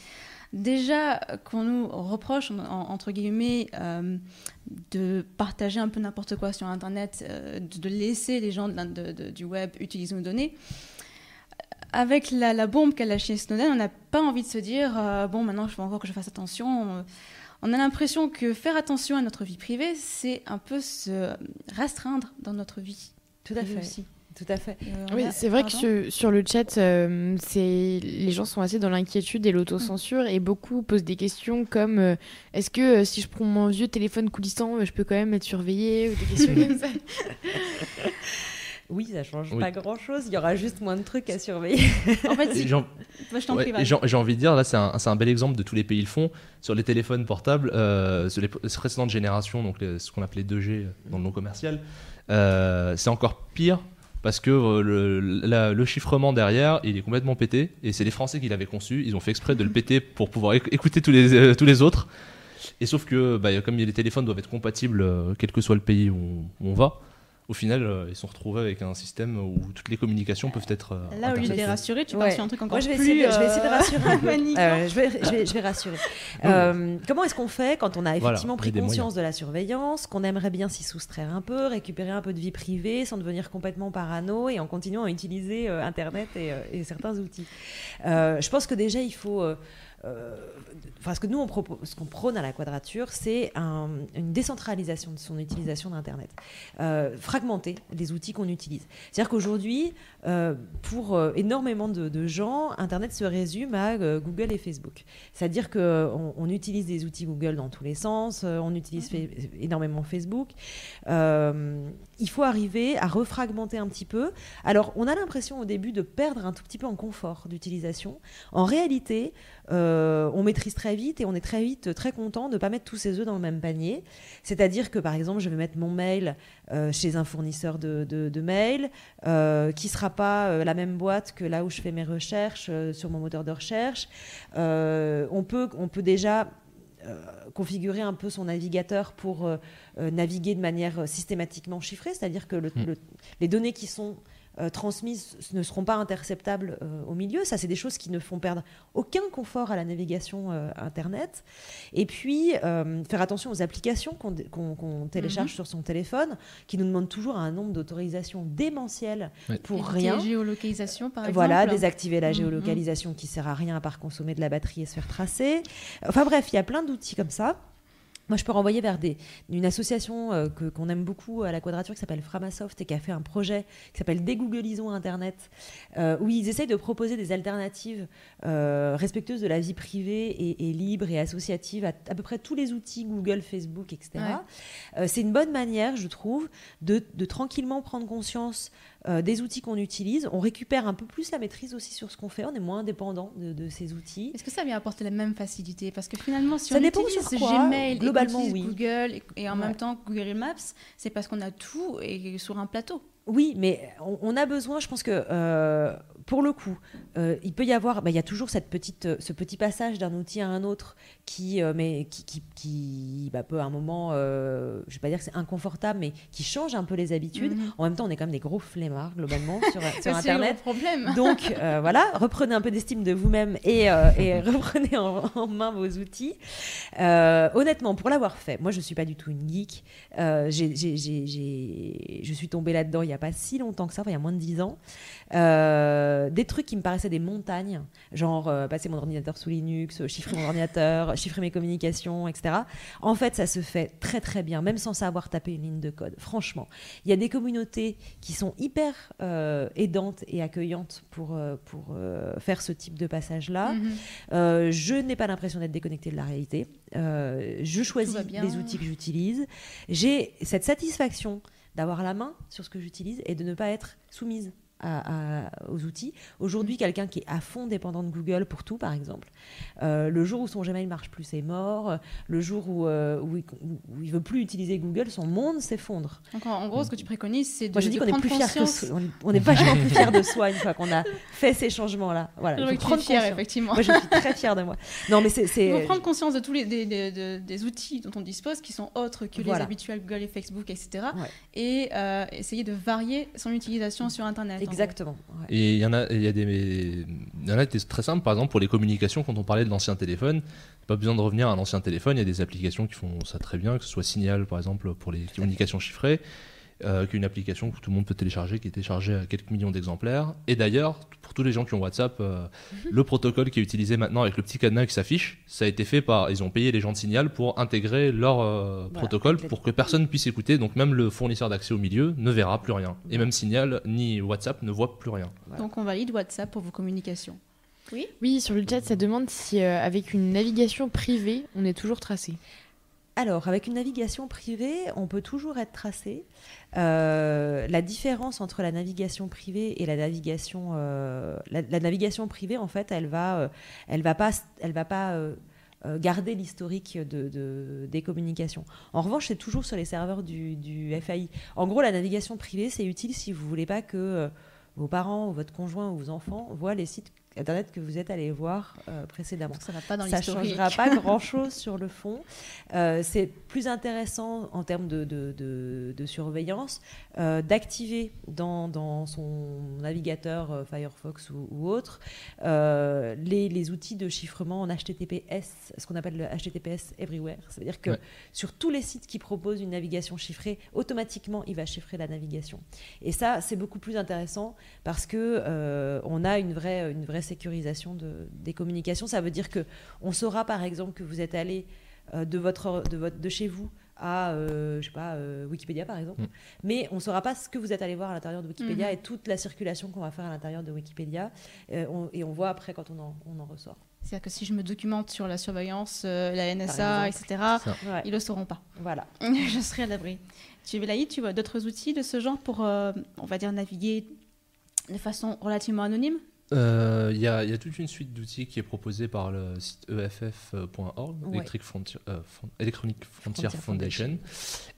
déjà qu'on nous reproche, en- en- entre guillemets, euh, de partager un peu n'importe quoi sur Internet, euh, de, laisser les gens de de- de- du web utiliser nos données. Avec la, la bombe qu'a lâchée Snowden, on n'a pas envie de se dire euh, bon, maintenant, il faut encore que je fasse attention. Euh, On a l'impression que faire attention à notre vie privée, c'est un peu se restreindre dans notre vie. Tout à fait. aussi. Tout à fait. Euh, on Oui, a- c'est vrai que Pardon sur, sur le chat, euh, c'est les gens sont assez dans l'inquiétude et l'autocensure et beaucoup posent des questions comme euh, est-ce que euh, si je prends mon vieux téléphone coulissant, euh, je peux quand même être surveillé ou des questions comme ça. Oui, ça change Oui. pas grand-chose. Il y aura juste moins de trucs à surveiller. En fait, Et si- j'ai en- Moi, je t'en ouais, prie, j'ai envie de dire, là, c'est un, c'est un bel exemple de tous les pays le font. Sur les téléphones portables, euh, sur les précédentes générations, donc les- ce qu'on appelait 2G dans le non commercial, euh, c'est encore pire parce que euh, le, la- le chiffrement derrière, il est complètement pété. Et c'est les Français qui l'avaient conçu. Ils ont fait exprès de le péter pour pouvoir éc- écouter tous les, euh, tous les autres. Et sauf que, bah, comme les téléphones doivent être compatibles, euh, quel que soit le pays où on, où on va, au final, euh, ils se sont retrouvés avec un système où toutes les communications peuvent être. euh, Là, au lieu de les rassurer, tu Ouais. pars sur un truc encore Moi, je vais, plus. essayer de, je vais essayer de euh, rassurer. Euh, je, vais, je, vais, je vais rassurer. Euh, comment est-ce qu'on fait quand on a effectivement pris conscience de la surveillance, qu'on aimerait bien s'y soustraire un peu, récupérer un peu de vie privée sans devenir complètement parano et en continuant à utiliser euh, Internet et, euh, et certains outils? Euh, Je pense que déjà, il faut... euh, enfin, ce que nous on ce qu'on prône à la quadrature, c'est un- une décentralisation de son utilisation d'Internet, Euh, fragmenter les outils qu'on utilise. C'est-à-dire qu'aujourd'hui, euh, pour euh, énormément de, de gens, Internet se résume à euh, Google et Facebook. C'est-à-dire qu'on on utilise des outils Google dans tous les sens, on utilise fa- énormément Facebook. Il faut arriver à refragmenter un petit peu. Alors, on a l'impression au début de perdre un tout petit peu en confort d'utilisation. En réalité, on maîtrise très vite et on est très vite très content de ne pas mettre tous ses œufs dans le même panier. C'est-à-dire que, par exemple, je vais mettre mon mail euh, chez un fournisseur de, de, de mail euh, qui sera pas euh, la même boîte que là où je fais mes recherches sur mon moteur de recherche. On, peut, on peut déjà configurer un peu son navigateur pour euh, naviguer de manière systématiquement chiffrée, c'est-à-dire que le- Mm. le- les données qui sont euh, transmises ne seront pas interceptables euh, au milieu. Ça, c'est des choses qui ne font perdre aucun confort à la navigation euh, Internet. Et puis, faire attention aux applications qu'on qu'on télécharge sur son téléphone, qui nous demandent toujours un nombre d'autorisations démentielles Ouais. pour Et rien. des géolocalisations, par exemple. Voilà, désactiver la Mhm. géolocalisation qui sert à rien à part consommer de la batterie et se faire tracer. Enfin bref, il y a plein d'outils comme ça. Moi, je peux renvoyer vers des, une association euh, que- qu'on aime beaucoup à la Quadrature qui s'appelle Framasoft et qui a fait un projet qui s'appelle Dégooglisons Internet, euh, où ils essayent de proposer des alternatives euh, respectueuses de la vie privée et, et libre et associative à à peu près tous les outils Google, Facebook, etc. Ouais. C'est une bonne manière, je trouve, de, de tranquillement prendre conscience euh, des outils qu'on utilise. On récupère un peu plus la maîtrise aussi sur ce qu'on fait. On est moins dépendant de, de ces outils. Est-ce que ça vient apporter la même facilité? Parce que finalement, si Ça on utilise sur quoi. Gmail, Globalement, et oui. Google et, et en Ouais. même temps Google Maps, c'est parce qu'on a tout et sur un plateau. Oui, mais on, on a besoin, je pense que euh, pour le coup, euh, il peut y avoir, bah, il y a toujours cette petite, euh, ce petit passage d'un outil à un autre qui, euh, mais qui, qui, qui, bah, peut à un moment, euh, je vais pas dire que c'est inconfortable, mais qui change un peu les habitudes. Mhm. En même temps, on est quand même des gros flemmards globalement sur, sur le Internet. problème. Donc voilà, reprenez un peu d'estime de vous-même et, et reprenez en, en main vos outils. Honnêtement, pour l'avoir fait, moi je suis pas du tout une geek. J'ai- je suis tombée là-dedans il y a pas si longtemps que ça, enfin, il y a moins de 10 ans. Euh, des trucs qui me paraissaient des montagnes, genre euh, passer mon ordinateur sous Linux, chiffrer mon ordinateur, chiffrer mes communications, etc. En fait, ça se fait très très bien, même sans savoir taper une ligne de code. Franchement, il y a des communautés qui sont hyper euh, aidantes et accueillantes pour, euh, pour euh, faire ce type de passage-là. Mhm. Euh, je n'ai pas l'impression d'être déconnectée de la réalité. Euh, je choisis les outils que j'utilise. J'ai cette satisfaction d'avoir la main sur ce que j'utilise et de ne pas être soumise à- à- aux outils. Aujourd'hui, quelqu'un qui est à fond dépendant de Google pour tout, par exemple, euh, le jour où son Gmail marche plus, c'est mort. Le jour où, euh, où, il, où il veut plus utiliser Google, son monde s'effondre. Donc en, gros, ce que tu préconises, c'est de, Moi, je dis qu'on est plus fier que soi. On- est vachement plus fier de soi une fois qu'on a fait ces changements-là. Voilà, Je es prendre fière, effectivement. Moi, je suis très fière de moi. Non, mais c'est. Il faut prendre conscience de tous les des, des- de- des outils dont on dispose qui sont autres que Voilà. les habituels Google et Facebook, etc. Ouais. Et euh, essayer de varier son utilisation sur Internet. Exactement. Et il y en a, il y a des, y en a qui très simples. Par exemple, pour les communications, quand on parlait de l'ancien téléphone, pas besoin de revenir à un ancien téléphone. Il y a des applications qui font ça très bien, que ce soit Signal, par exemple, pour les communications chiffrées, euh, qui est une application que tout le monde peut télécharger, qui est téléchargée à quelques millions d'exemplaires. Et d'ailleurs, pour tous les gens qui ont WhatsApp, euh, le protocole qui est utilisé maintenant avec le petit cadenas qui s'affiche, ça a été fait par, ils ont payé les gens de Signal pour intégrer leur euh, protocole pour que personne puisse écouter. Donc même le fournisseur d'accès au milieu ne verra plus rien. Et même Signal ni WhatsApp ne voient plus rien. Donc on valide WhatsApp pour vos communications. Oui, sur le chat, ça demande si euh, avec une navigation privée, on est toujours tracé. Alors, avec une navigation privée, on peut toujours être tracé. Euh, la différence entre la navigation privée et la navigation, euh, la, navigation privée, en fait, elle va, euh, elle va pas, elle va pas garder l'historique de, de- des communications. En revanche, c'est toujours sur les serveurs du, FAI. En gros, la navigation privée, c'est utile si vous voulez pas que vos parents ou votre conjoint ou vos enfants voient les sites internet que vous êtes allé voir euh, précédemment. Donc ça va pas dans Ça l'historique. changera pas grand-chose sur le fond. Euh, c'est plus intéressant en termes de, de- de- de surveillance euh, d'activer dans, dans son navigateur euh, Firefox ou, ou autre euh, les, les outils de chiffrement en HTTPS, ce qu'on appelle le HTTPS Everywhere. C'est-à-dire que Ouais. sur tous les sites qui proposent une navigation chiffrée, automatiquement, il va chiffrer la navigation. Et ça, c'est beaucoup plus intéressant parce que euh, on a une vraie, une vraie sécurisation de, des communications. Ça veut dire que on saura par exemple que vous êtes allé euh, de votre de votre de chez vous à euh, je sais pas euh, Wikipédia par exemple, Mm. mais on saura pas ce que vous êtes allé voir à l'intérieur de Wikipédia Mhm. et toute la circulation qu'on va faire à l'intérieur de Wikipédia Euh, on- et on voit après quand on en, on en ressort. C'est-à-dire que si je me documente sur la surveillance, euh, la NSA, etc., Ouais, ils le sauront pas. Voilà. je serai à l'abri. Tu tu vois d'autres outils de ce genre pour, euh, on va dire, naviguer de façon relativement anonyme? Euh, Il y, a, il y a toute une suite d'outils qui est proposée par le site EFF.org, Ouais. Electric Frontier, euh, Fron- Electronic Frontier, Foundation,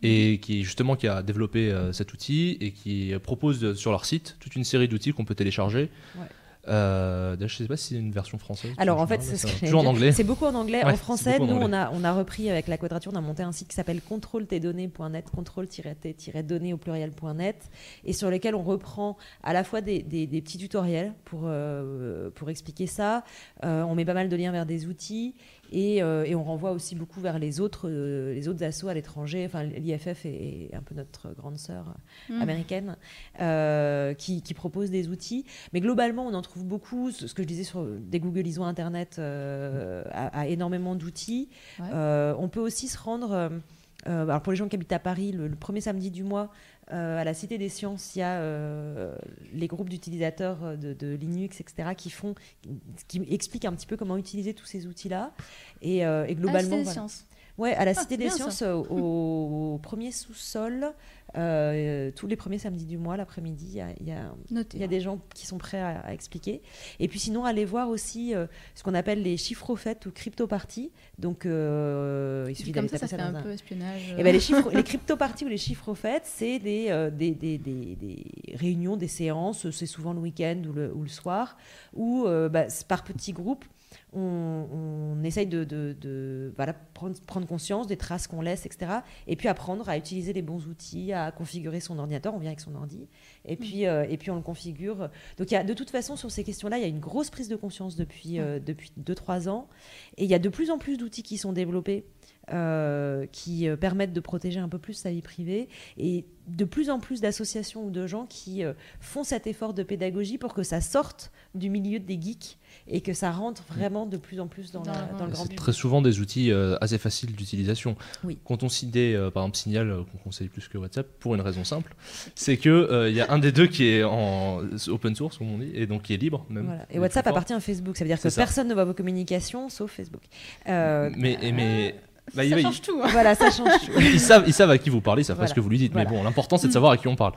et qui justement qui a développé euh, cet outil et qui propose de- sur leur site toute une série d'outils qu'on peut télécharger. Ouais. Euh, je sais pas si c'est une version française. Alors en fait, c'est ce mais que j'allais toujours en dire. anglais. C'est beaucoup en anglais. Ouais, en français, en nous, on a, on a repris avec la quadrature, on a monté un site qui s'appelle contrôle-tes-données.net, contrôle-t-données au pluriel.net, et sur lequel on reprend à la fois des, des- des petits tutoriels pour, euh, pour expliquer ça. Euh, on met pas mal de liens vers des outils. Et, euh, et on renvoie aussi beaucoup vers les autres, euh, les autres assos à l'étranger. Enfin, l'IFF est, est un peu notre grande sœur Mm. américaine euh, qui, qui propose des outils. Mais globalement, on en trouve beaucoup. Ce ce que je disais sur des Googleisons Internet euh, a, a énormément d'outils. Ouais. On peut aussi se rendre. euh, alors pour les gens qui habitent à Paris, le, le premier samedi du mois, euh, à la Cité des Sciences, il y a euh, les groupes d'utilisateurs de, de Linux, etc., qui font, qui expliquent un petit peu comment utiliser tous ces outils-là. Et, euh, et globalement, c'est des voilà. sciences. Ouais, à la Ah, Cité des Sciences, ça. euh, au, au premier sous-sol, euh, tous les premiers samedis du mois, l'après-midi, il y a- il y, a, Notez. il y a des gens qui sont prêts à, à expliquer. Et puis sinon, allez voir aussi euh, ce qu'on appelle les chiffres faits ou crypto-parties. Donc, euh, il suffit comme d'aller ça, ça fait dans un un- peu espionnage. eh ben, les, chiffres, les crypto-parties ou les chiffres au fait, c'est des, des, des, des- des réunions, des séances, c'est souvent le week-end ou le, ou le soir, où bah, par petits groupes, on, on essaye de, de- de, voilà, prendre, prendre conscience des traces qu'on laisse, etc. Et puis apprendre à utiliser les bons outils, à configurer son ordinateur. On vient avec son ordi. Et puis, euh, et puis on le configure. Donc il y a, de toute façon, sur ces questions-là, il y a une grosse prise de conscience depuis, euh, depuis 2-3 ans. Et il y a de plus en plus d'outils qui sont développés euh, qui euh, permettent de protéger un peu plus sa vie privée et de plus en plus d'associations ou de gens qui euh, font cet effort de pédagogie pour que ça sorte du milieu des geeks et que ça rentre vraiment de plus en plus dans, Dans la- le- dans le grand C'est public. très souvent des outils euh, assez faciles d'utilisation. Oui. Quand on citait euh, par exemple Signal, euh, qu'on conseille plus que WhatsApp, pour une raison simple, c'est que euh, il y a un des deux qui est en open source, comme on dit, et donc qui est libre. Même, Voilà. Et WhatsApp appartient à Facebook, ça veut dire que ça. personne ne voit vos communications sauf Facebook. Euh, mais Bah, ça il change tout. hein. Voilà, ça change. tout. ils savent, ils savent à qui vous parlez, ils savent pas ce que vous lui dites. Voilà. Mais bon, l'important c'est de savoir à qui on parle.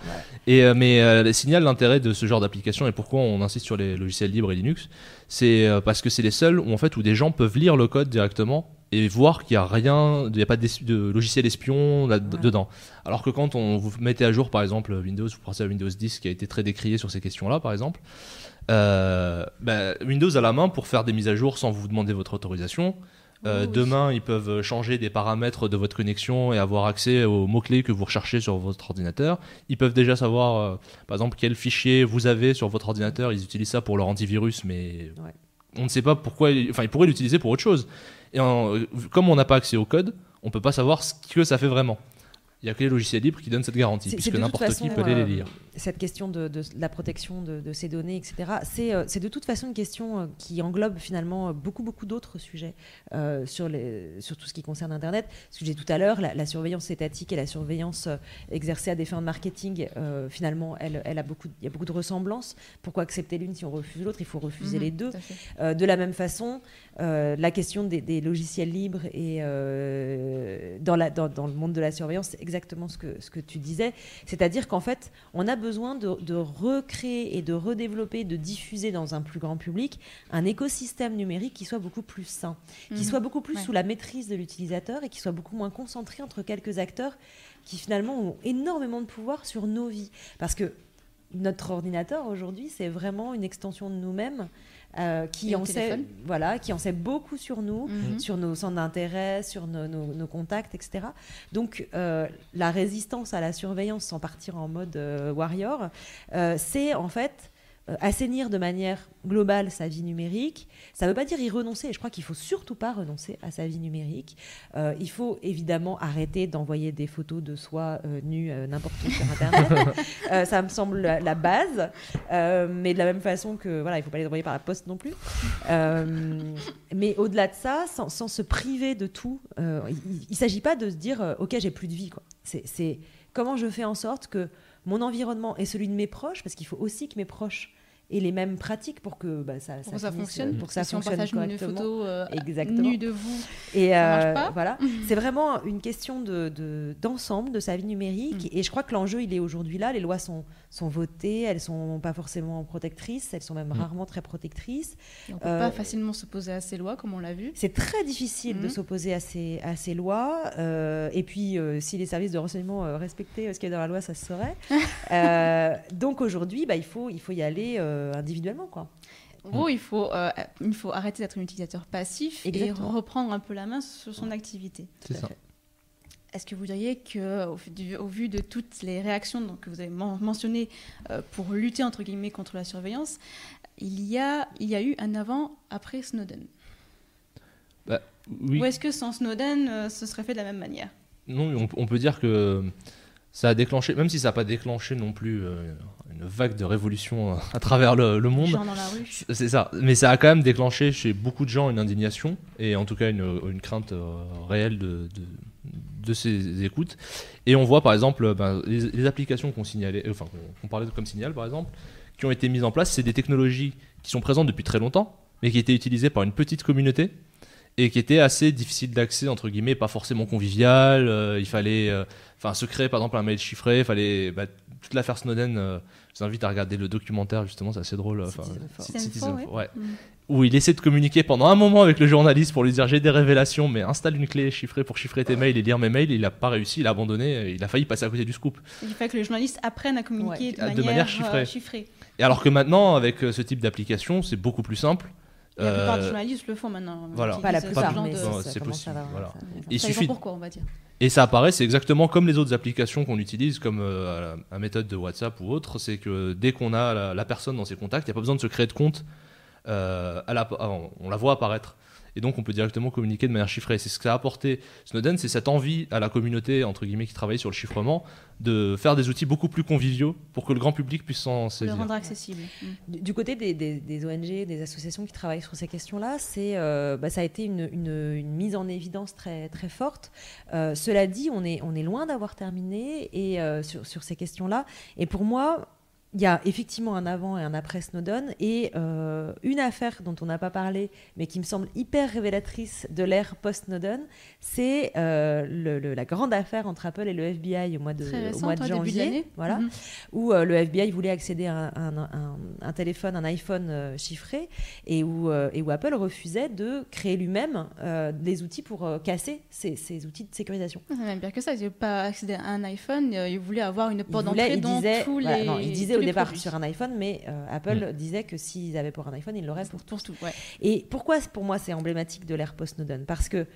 Et euh, mais euh, signale l'intérêt de ce genre d'application et pourquoi on insiste sur les logiciels libres et Linux, c'est euh, parce que c'est les seuls où en fait où des gens peuvent lire le code directement et voir qu'il y a rien, il n'y a pas de logiciel espion là, Ouais. dedans. Alors que quand on vous mettez à jour par exemple Windows, vous pensez à Windows 10 qui a été très décrié sur ces questions-là par exemple. euh, bah, Windows a la main pour faire des mises à jour sans vous demander votre autorisation. Euh, oui. Demain, ils peuvent changer des paramètres de votre connexion et avoir accès aux mots-clés que vous recherchez sur votre ordinateur. Ils peuvent déjà savoir, euh, par exemple, quel fichier vous avez sur votre ordinateur. Ils utilisent ça pour leur antivirus, mais Ouais. on ne sait pas pourquoi. ils- Enfin, ils pourraient l'utiliser pour autre chose. Et en- euh, comme on n'a pas accès au code, on peut pas savoir ce que ça fait vraiment. Il y a que les logiciels libres qui donnent cette garantie, puisque n'importe qui peut aller euh, les lire. Cette question de, de la protection de, de ces données, etc., c'est euh, c'est de toute façon une question euh, qui englobe finalement beaucoup, beaucoup d'autres sujets euh, sur, les, sur tout ce qui concerne Internet. Ce que j'ai dit tout à l'heure, la, la surveillance étatique et la surveillance exercée à des fins de marketing, euh, finalement, elle, elle a beaucoup, il y a beaucoup de ressemblances. Pourquoi accepter l'une si on refuse l'autre? Il faut refuser Mhm, les deux. Euh, de la même façon, euh, la question des, des logiciels libres et euh, dans, la, dans, dans le monde de la surveillance, c'est exactement ce que, ce que tu disais. C'est-à-dire qu'en fait, on a besoin de, de recréer et de redévelopper, de diffuser dans un plus grand public un écosystème numérique qui soit beaucoup plus sain, qui Mhm. soit beaucoup plus Ouais. sous la maîtrise de l'utilisateur et qui soit beaucoup moins concentré entre quelques acteurs qui finalement ont énormément de pouvoir sur nos vies. Parce que notre ordinateur aujourd'hui, c'est vraiment une extension de nous-mêmes euh, qui en sait, voilà, qui en sait beaucoup sur nous, Mhm. sur nos centres d'intérêt, sur nos, nos- nos contacts, etc. Donc euh, la résistance à la surveillance, sans partir en mode euh, warrior, c'est en fait assainir de manière globale sa vie numérique. Ça ne veut pas dire y renoncer. Je crois qu'il faut surtout pas renoncer à sa vie numérique. Euh, il faut évidemment arrêter d'envoyer des photos de soi euh, nues euh, n'importe où sur Internet. Euh, ça me semble la, la base. Euh, mais de la même façon que voilà, il faut pas les envoyer par la poste non plus. Euh, mais au-delà de ça, sans, sans se priver de tout, euh, il ne s'agit pas de se dire euh, ok j'ai plus de vie quoi. C'est comment je fais en sorte que mon environnement et celui de mes proches, parce qu'il faut aussi que mes proches aient les mêmes pratiques pour que bah, ça, Pour que ça finisse, fonctionne, pour que ça si on fonctionne partage une correctement. photo euh, Exactement. nue de vous, Et Ça euh, pas. voilà, c'est vraiment une question de, de- d'ensemble de sa vie numérique. Mm. Et je crois que l'enjeu, il est aujourd'hui là. Les lois sont, sont votées, elles sont pas forcément protectrices, elles sont même Mm. rarement très protectrices. Et on peut Euh, pas facilement s'opposer à ces lois, comme on l'a vu. C'est très difficile de Mhm. s'opposer à ces, à ces lois. euh, et puis, euh, si les services de renseignement euh, respectaient euh, ce qu'il y a dans la loi, ça se saurait. Euh, donc aujourd'hui, bah, il, faut, il faut y aller euh, individuellement. Quoi. En gros, il faut, euh, il faut arrêter d'être un utilisateur passif Exactement. et reprendre un peu la main sur son activité. C'est ça. Est-ce que vous diriez que, au, vu du- au vu de toutes les réactions donc, que vous avez men- mentionnées euh, pour lutter entre guillemets contre la surveillance, il y a, il y a eu un avant après Snowden? Oui. Ou est-ce que sans Snowden, euh, ce serait fait de la même manière? Non, on, on peut dire que ça a déclenché, même si ça n'a pas déclenché non plus euh, une vague de révolution à travers le, le monde. Gens dans la rue C'est ça, mais ça a quand même déclenché chez beaucoup de gens une indignation et en tout cas une, une crainte réelle de, de, de ces écoutes. Et on voit par exemple ben, les, les applications qu'on signalait, euh, enfin qu'on parlait de comme signal par exemple, qui ont été mises en place, c'est des technologies qui sont présentes depuis très longtemps, mais qui étaient utilisées par une petite communauté et qui étaient assez difficiles d'accès entre guillemets, pas forcément conviviales. euh, il fallait, euh, enfin, se créer par exemple un mail chiffré, il fallait bah, toute l'affaire Snowden. euh, je vous invite à regarder le documentaire justement, c'est assez drôle. euh, enfin, Citizen Four, ouais. Mm. Où il essaie de communiquer pendant un moment avec le journaliste pour lui dire j'ai des révélations, mais installe une clé chiffrée pour chiffrer tes mails et lire mes mails. Il n'a pas réussi, il a abandonné, il a failli passer à côté du scoop. Il fait que les journalistes apprennent à communiquer Ouais. de, De manière, euh, chiffrée. Et alors que maintenant, avec euh, ce type d'application, c'est beaucoup plus simple. Et La plupart Euh, des journalistes le font maintenant. voilà. Ils Pas la plupart, mais c'est possible, voilà. ça- Il suffit, pourquoi, on va dire. Et ça apparaît, c'est exactement comme les autres applications qu'on utilise, comme euh, la, la méthode de WhatsApp ou autre. C'est que dès qu'on a la, la personne dans ses contacts, il n'y a pas besoin de se créer de compte. Euh, à la- ah, on la voit apparaître. Et donc on peut directement communiquer de manière chiffrée. C'est ce qu'a apporté Snowden, c'est cette envie à la communauté, entre guillemets, qui travaille sur le chiffrement, de faire des outils beaucoup plus conviviaux pour que le grand public puisse s'en Pour le saisir. rendre accessible. Mm. Du côté des, des- des ONG, des associations qui travaillent sur ces questions-là, c'est, euh, bah, ça a été une, une- une mise en évidence très, très forte. Euh, cela dit, on est, on est loin d'avoir terminé et, euh, sur, sur ces questions-là. Et pour moi, il y a effectivement un avant et un après Snowden et euh, une affaire dont on n'a pas parlé mais qui me semble hyper révélatrice de l'ère post-Snowden, c'est euh, la grande affaire entre Apple et le FBI au mois de, Très au mois de début de janvier, voilà, Mhm. où euh, le FBI voulait accéder à un, un- un- un téléphone, un iPhone chiffré et où, et où Apple refusait de créer lui-même des outils pour casser ces, ces outils de sécurisation. C'est même pire que ça. Ils n'avaient pas accédé à un iPhone. Ils voulaient avoir une porte d'entrée dans disait, tous voilà, les. non, il disait tous au les départ produits. sur un iPhone, mais euh, Apple disait que s'ils avaient pour un iPhone, ils l'auraient pour Pour, pour tout, ouais. Et pourquoi, pour moi, c'est emblématique de l'ère post-Snowden Parce que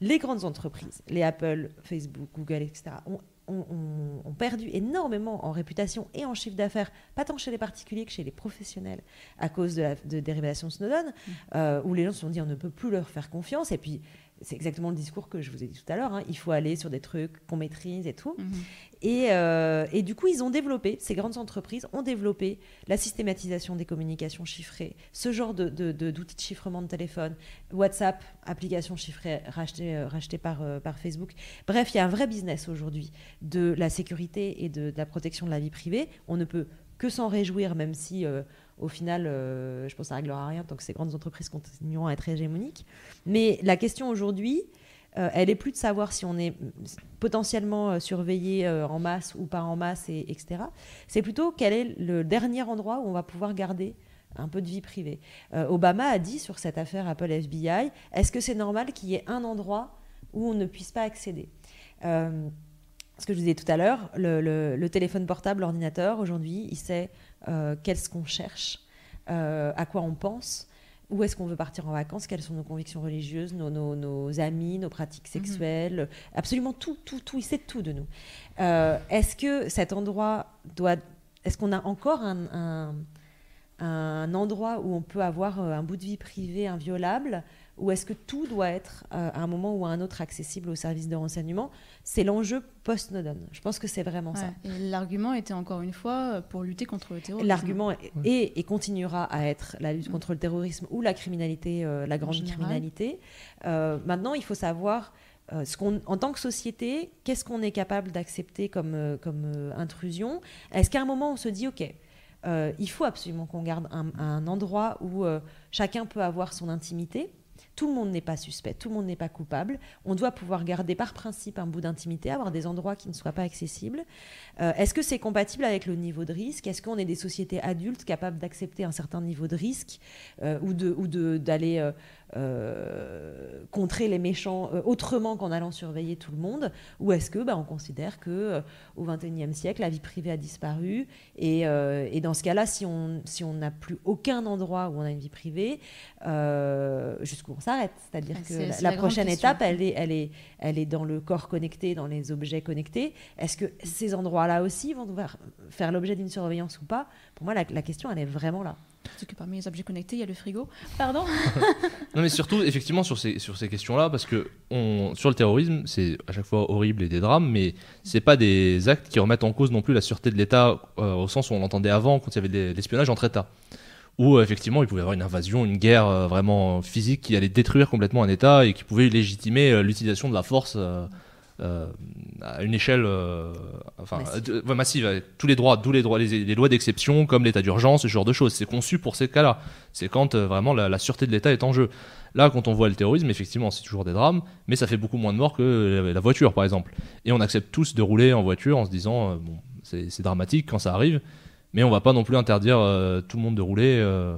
les grandes entreprises, les Apple, Facebook, Google, etc., ont, ont- ont- ont perdu énormément en réputation et en chiffre d'affaires, pas tant chez les particuliers que chez les professionnels, à cause de la, de- des révélations de Snowden, Mm. euh, où les gens se sont dit on ne peut plus leur faire confiance. Et puis, c'est exactement le discours que je vous ai dit tout à l'heure, hein, il faut aller sur des trucs qu'on maîtrise et tout. Mhm. Et, euh, et du coup, ils ont développé, ces grandes entreprises ont développé la systématisation des communications chiffrées, ce genre de- de- de- d'outils de, chiffrement de téléphone, WhatsApp, application chiffrée rachetée, euh, rachetée par, euh, par Facebook. Bref, il y a un vrai business aujourd'hui de la sécurité et de, la protection de la vie privée. On ne peut que s'en réjouir, même si au final, euh, je pense que ça réglera rien tant que ces grandes entreprises continueront à être hégémoniques. Mais la question aujourd'hui, euh, elle est plus de savoir si on est potentiellement euh, surveillé en masse ou pas en masse, et, etc. C'est plutôt quel est le dernier endroit où on va pouvoir garder un peu de vie privée. Obama a dit sur cette affaire Apple FBI, est-ce que c'est normal qu'il y ait un endroit où on ne puisse pas accéder? Ce que je vous disais tout à l'heure, le, le- téléphone portable, l'ordinateur, aujourd'hui, il sait qu'est-ce qu'on cherche, euh, à quoi on pense, où est-ce qu'on veut partir en vacances, quelles sont nos convictions religieuses, nos, nos- nos amis, nos pratiques sexuelles, absolument tout, tout, tout, il sait tout de nous. Euh, est-ce que cet endroit doit... Est-ce qu'on a encore un, un- un endroit où on peut avoir euh, un bout de vie privée inviolable ou est-ce que tout doit être euh, à un moment ou à un autre accessible aux services de renseignement C'est l'enjeu post-Snowden. Je pense que c'est vraiment ça. Ouais. L'argument était encore une fois euh, pour lutter contre le terrorisme. L'argument est, est et continuera à être la lutte contre le terrorisme ou la criminalité, euh, la grande criminalité. Euh, maintenant, il faut savoir, euh, ce qu'on, en tant que société, qu'est-ce qu'on est capable d'accepter comme, euh, comme euh, intrusion? Est-ce qu'à un moment, on se dit, OK, euh, il faut absolument qu'on garde un, un endroit où euh, chacun peut avoir son intimité? Tout le monde n'est pas suspect, tout le monde n'est pas coupable. On doit pouvoir garder par principe un bout d'intimité, avoir des endroits qui ne soient pas accessibles. Euh, Est-ce que c'est compatible avec le niveau de risque? Est-ce qu'on est des sociétés adultes capables d'accepter un certain niveau de risque euh, ou d'aller euh, contrer les méchants euh, autrement qu'en allant surveiller tout le monde Ou est-ce que bah, on considère que euh, au XXIe siècle, la vie privée a disparu et, euh, et dans ce cas-là, si on si on n'a plus aucun endroit où on a une vie privée, euh, jusqu'où on s'arrête C'est-à-dire Ouais, que la, prochaine étape, elle est, elle, est, elle est dans le corps connecté, dans les objets connectés. Est-ce que ces endroits-là aussi vont devoir faire l'objet d'une surveillance ou pas? Pour moi, la, la question, elle est vraiment là. Parce que parmi les objets connectés, il y a le frigo. Pardon Non, mais surtout, effectivement, sur ces, sur ces questions-là, parce que on, sur le terrorisme, c'est à chaque fois horrible et des drames, mais c'est pas des actes qui remettent en cause non plus la sûreté de l'État, euh, au sens où on l'entendait avant, quand il y avait de l'espionnage entre États. Où, euh, effectivement, il pouvait y avoir une invasion, une guerre euh, vraiment physique qui allait détruire complètement un État et qui pouvait légitimer l'utilisation de la force. Euh, à une échelle euh, enfin, Massive. de- ouais, massive, avec tous les droits, tous les droits, les, les lois d'exception comme l'état d'urgence, ce genre de choses. C'est conçu pour ces cas-là. C'est quand euh, vraiment la, la sûreté de l'État est en jeu. Là, quand on voit le terrorisme, effectivement, c'est toujours des drames, mais ça fait beaucoup moins de morts que la, voiture, par exemple. Et on accepte tous de rouler en voiture en se disant, euh, bon, c'est c'est dramatique quand ça arrive, mais on va pas non plus interdire euh, tout le monde de rouler euh,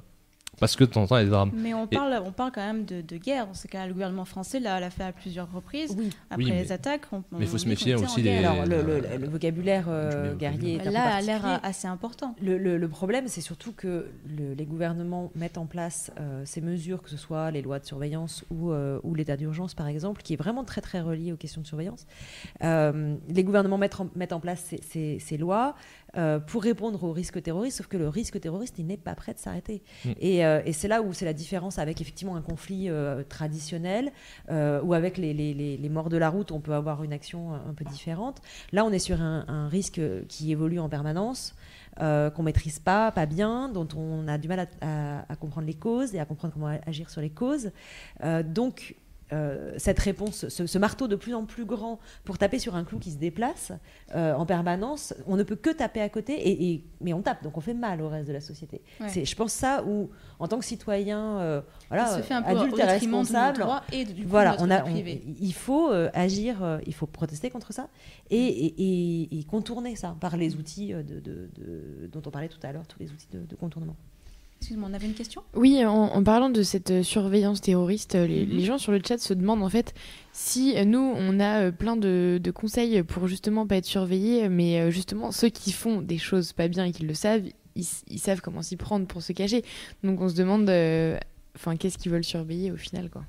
parce que de temps en temps, il y a des drames. Mais on Et- parle, on parle quand même de, de guerre. Dans ce cas, le gouvernement français l'a fait à plusieurs reprises. Oui. Après Oui, mais- les attaques, on, mais il faut se méfier aussi des- Alors, le, le- le vocabulaire euh, guerrier est Là, a l'air assez important. Le, le- le problème, c'est surtout que le- les gouvernements mettent en place euh, ces mesures, que ce soit les lois de surveillance ou, euh, ou l'état d'urgence, par exemple, qui est vraiment très très relié aux questions de surveillance. Euh, les gouvernements mettent en, mettent en place ces, ces- ces lois euh, pour répondre au risque terroriste, sauf que le risque terroriste, il n'est pas prêt de s'arrêter. Mm. Et, euh, et c'est là où c'est la différence avec effectivement un conflit euh, traditionnel, ou avec les, les- les- les morts de la route, on peut avoir une action un peu différente. Là, on est sur un, un risque qui évolue en permanence, euh, qu'on maîtrise pas, pas bien, dont on a du mal à, à- à comprendre les causes et à comprendre comment agir sur les causes. Euh, donc, euh, cette réponse, ce, ce marteau de plus en plus grand pour taper sur un clou qui se déplace euh, en permanence, on ne peut que taper à côté, et, et- mais on tape, donc on fait mal au reste de la société. Ouais. C'est, je pense ça où, en tant que citoyen, euh, voilà, se fait un peu adulte et responsable, et du voilà, on a, on- il faut euh, agir, il faut protester contre ça et, et- contourner ça par les outils de, de- de- dont on parlait tout à l'heure, tous les outils de, de contournement. Excuse-moi, on avait une question? Oui, en, en parlant de cette euh, surveillance terroriste, euh, les, Mhm. les gens sur le chat se demandent en fait si nous, on a euh, plein de, de conseils pour justement pas être surveillés, mais justement ceux qui font des choses pas bien et qui le savent, ils, savent comment s'y prendre pour se cacher. Donc on se demande, euh, enfin, qu'est-ce qu'ils veulent surveiller au final, quoi.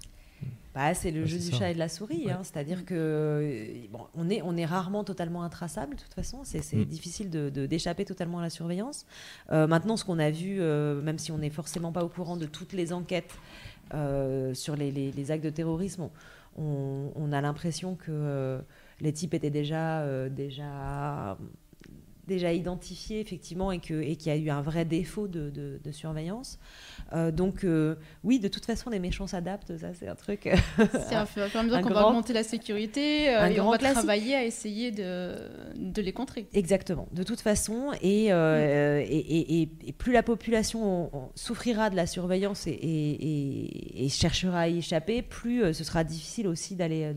Bah, c'est le Ouais, jeu du ça. chat et de la souris, Ouais. hein, c'est-à-dire que euh, bon, on, est, on est rarement totalement intraçable de toute façon, c'est Mm. difficile de- de- d'échapper totalement à la surveillance. Euh, maintenant, ce qu'on a vu, euh, même si on n'est forcément pas au courant de toutes les enquêtes euh, sur les, les- les actes de terrorisme, on, on a l'impression que les types étaient déjà, déjà, déjà identifiés effectivement et qu'il y a eu un vrai défaut de, de- de surveillance. Euh, donc euh, oui, de toute façon, les méchants s'adaptent, ça c'est un truc. C'est un fur et à mesure qu'on va augmenter la sécurité euh, et on va classique. travailler à essayer de, de les contrer. Exactement, de toute façon, et, euh, et, et- et- et plus la population on- on souffrira de la surveillance et, cherchera à y échapper, plus euh, ce sera difficile aussi d'aller...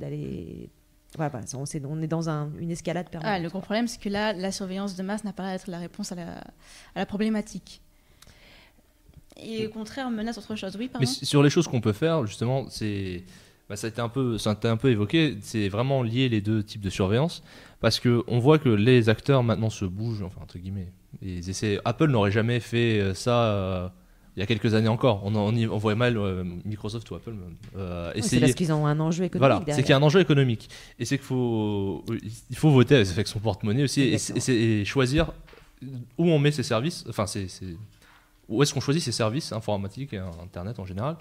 Voilà, voilà, on, on est dans un- une escalade Ah, permanente. le gros problème, c'est que là, la surveillance de masse n'a pas l'air d'être la réponse à la, à la problématique. Et au contraire, menace autre chose. Oui, Mais pardon. s- sur les choses qu'on peut faire, justement, c'est. bah, ça, a été un peu, ça a été un peu évoqué, c'est vraiment lié les deux types de surveillance. Parce qu'on voit que les acteurs maintenant se bougent, enfin, entre guillemets. Ils essaient, Apple n'aurait jamais fait euh, ça euh, il y a quelques années encore. On, en- on, y- on voyait mal euh, Microsoft ou Apple euh, Oui, c'est parce qu'ils ont un enjeu économique Voilà, c'est qu'il y a un enjeu économique. Et c'est qu'il faut, il faut voter avec son porte-monnaie aussi et, choisir où on met ses services. Enfin, c'est- où est-ce qu'on choisit ses services informatiques et Internet en général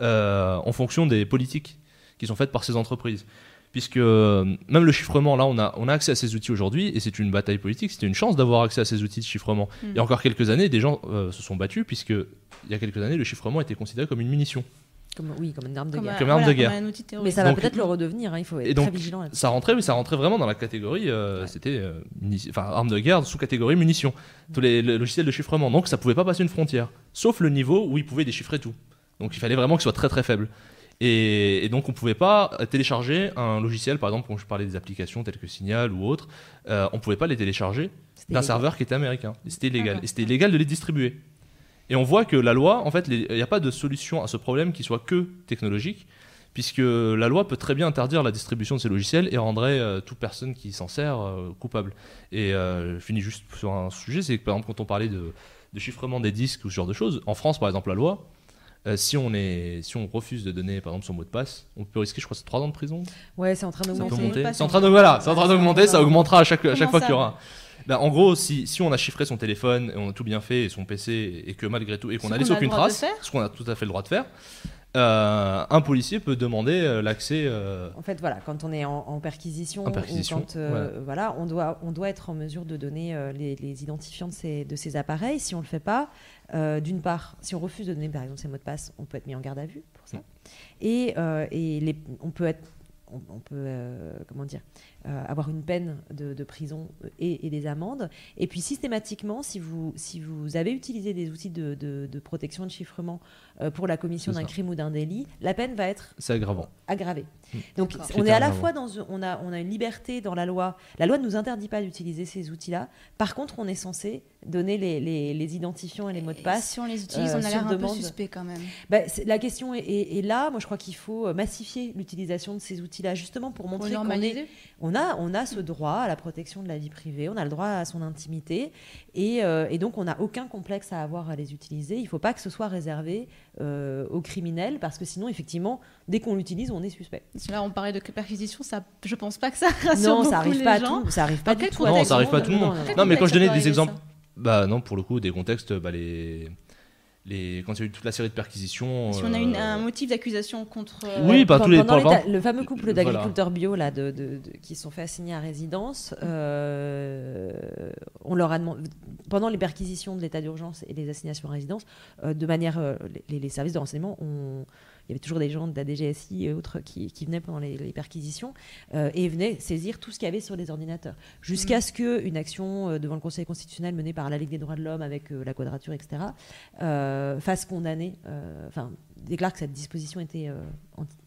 euh, en fonction des politiques qui sont faites par ces entreprises. Puisque euh, même le chiffrement, là, on a, on a accès à ces outils aujourd'hui et c'est une bataille politique. C'était une chance d'avoir accès à ces outils de chiffrement. Mm. Il y a encore quelques années, des gens euh, se sont battus puisque il y a quelques années, le chiffrement était considéré comme une munition. Comme, oui, comme une arme de Comme, guerre. un- Comme arme de voilà, guerre. un outil Mais ça va peut-être le redevenir, hein, il faut être Et donc, très vigilant. Ça rentrait, oui, ça rentrait vraiment dans la catégorie, euh, c'était euh, enfin arme de guerre sous catégorie munitions, tous les, le- logiciels de chiffrement. Donc ça pouvait pas passer une frontière, sauf le niveau où ils pouvaient déchiffrer tout. Donc il fallait vraiment qu'il soit très très faible. Et, et donc on pouvait pas télécharger un logiciel, par exemple, quand je parlais des applications telles que Signal ou autres, euh, on pouvait pas les télécharger d'un serveur qui était américain. C'était illégal. Et c'était illégal de les distribuer. Et on voit que la loi, en fait, il n'y a pas de solution à ce problème qui soit que technologique, puisque la loi peut très bien interdire la distribution de ces logiciels et rendrait euh, toute personne qui s'en sert euh, coupable. Et euh, je finis juste sur un sujet, c'est que par exemple quand on parlait de, de chiffrement des disques ou ce genre de choses, en France par exemple la loi, euh, si, on est, si on refuse de donner par exemple son mot de passe, on peut risquer je crois c'est 3 ans de prison. Ouais, c'est en train d'augmenter. C'est en train de voilà, c'est en train d'augmenter, ça augmentera à chaque, à chaque fois qu'il y aura. Ben, en gros, si, si on a chiffré son téléphone et on a tout bien fait et son PC et que malgré tout et qu'on a laissé aucune trace, ce qu'on a tout à fait le droit de faire, euh, un policier peut demander euh, l'accès. euh, En fait, voilà, quand on est en, en perquisition, En perquisition, ou quand, euh, voilà, on doit, on doit être en mesure de donner les, les identifiants de ces, de ces appareils. Si on le fait pas, d'une part, si on refuse de donner par exemple ses mots de passe, on peut être mis en garde à vue pour ça. Mm. Et, et les, on peut être, on, on peut, euh, comment dire, euh, avoir une peine de, de prison et, et des amendes. Et puis systématiquement, si vous, si vous avez utilisé des outils de, de- de protection et de chiffrement euh, pour la commission d'un crime ou d'un délit, la peine va être c'est aggravant. aggravé. Mm. Donc on est à la fois dans une- on a on a une liberté dans la loi. La loi ne nous interdit pas d'utiliser ces outils-là. Par contre, on est censé donner les, les- les identifiants et les mots de Et passe. Si on les utilise, euh, on a l'air un peu suspect quand même. Bah, la question est, est- est là. Moi, je crois qu'il faut euh, massifier l'utilisation de ces outils-là, justement pour montrer qu'on est. on a, on a ce droit à la protection de la vie privée, on a le droit à son intimité, et, euh, et donc on n'a aucun complexe à avoir à les utiliser. Il ne faut pas que ce soit réservé euh, aux criminels, parce que sinon, effectivement, dès qu'on l'utilise, on est suspect. Là, on parlait de perquisition, ça, je pense pas que ça rassure non, beaucoup ça arrive les pas gens. tout, ça arrive pas du tout. à Non, tout ça arrive pas à tout le monde. Non, mais quand je donnais des exemples, bah non, pour le coup, des contextes, bah, les, les, quand il y a eu toute la série de perquisitions. Si on a une- euh, un motif d'accusation contre. euh, Oui, pas Pendant tous les- pendant par le fameux couple Voilà. d'agriculteurs bio là, de, de- de- qui se sont fait assigner à résidence, euh, on leur a demandé pendant les perquisitions de l'état d'urgence et les assignations à résidence, euh, de manière, euh, les, les services de renseignement ont y avait toujours des gens de la DGSI et autres qui, qui venaient pendant les, les perquisitions euh, et venaient saisir tout ce qu'il y avait sur les ordinateurs. Jusqu'à ce qu'une action euh, devant le Conseil constitutionnel menée par la Ligue des droits de l'homme avec euh, la quadrature, etc., euh, fasse condamner, euh, enfin, déclare que cette disposition était euh,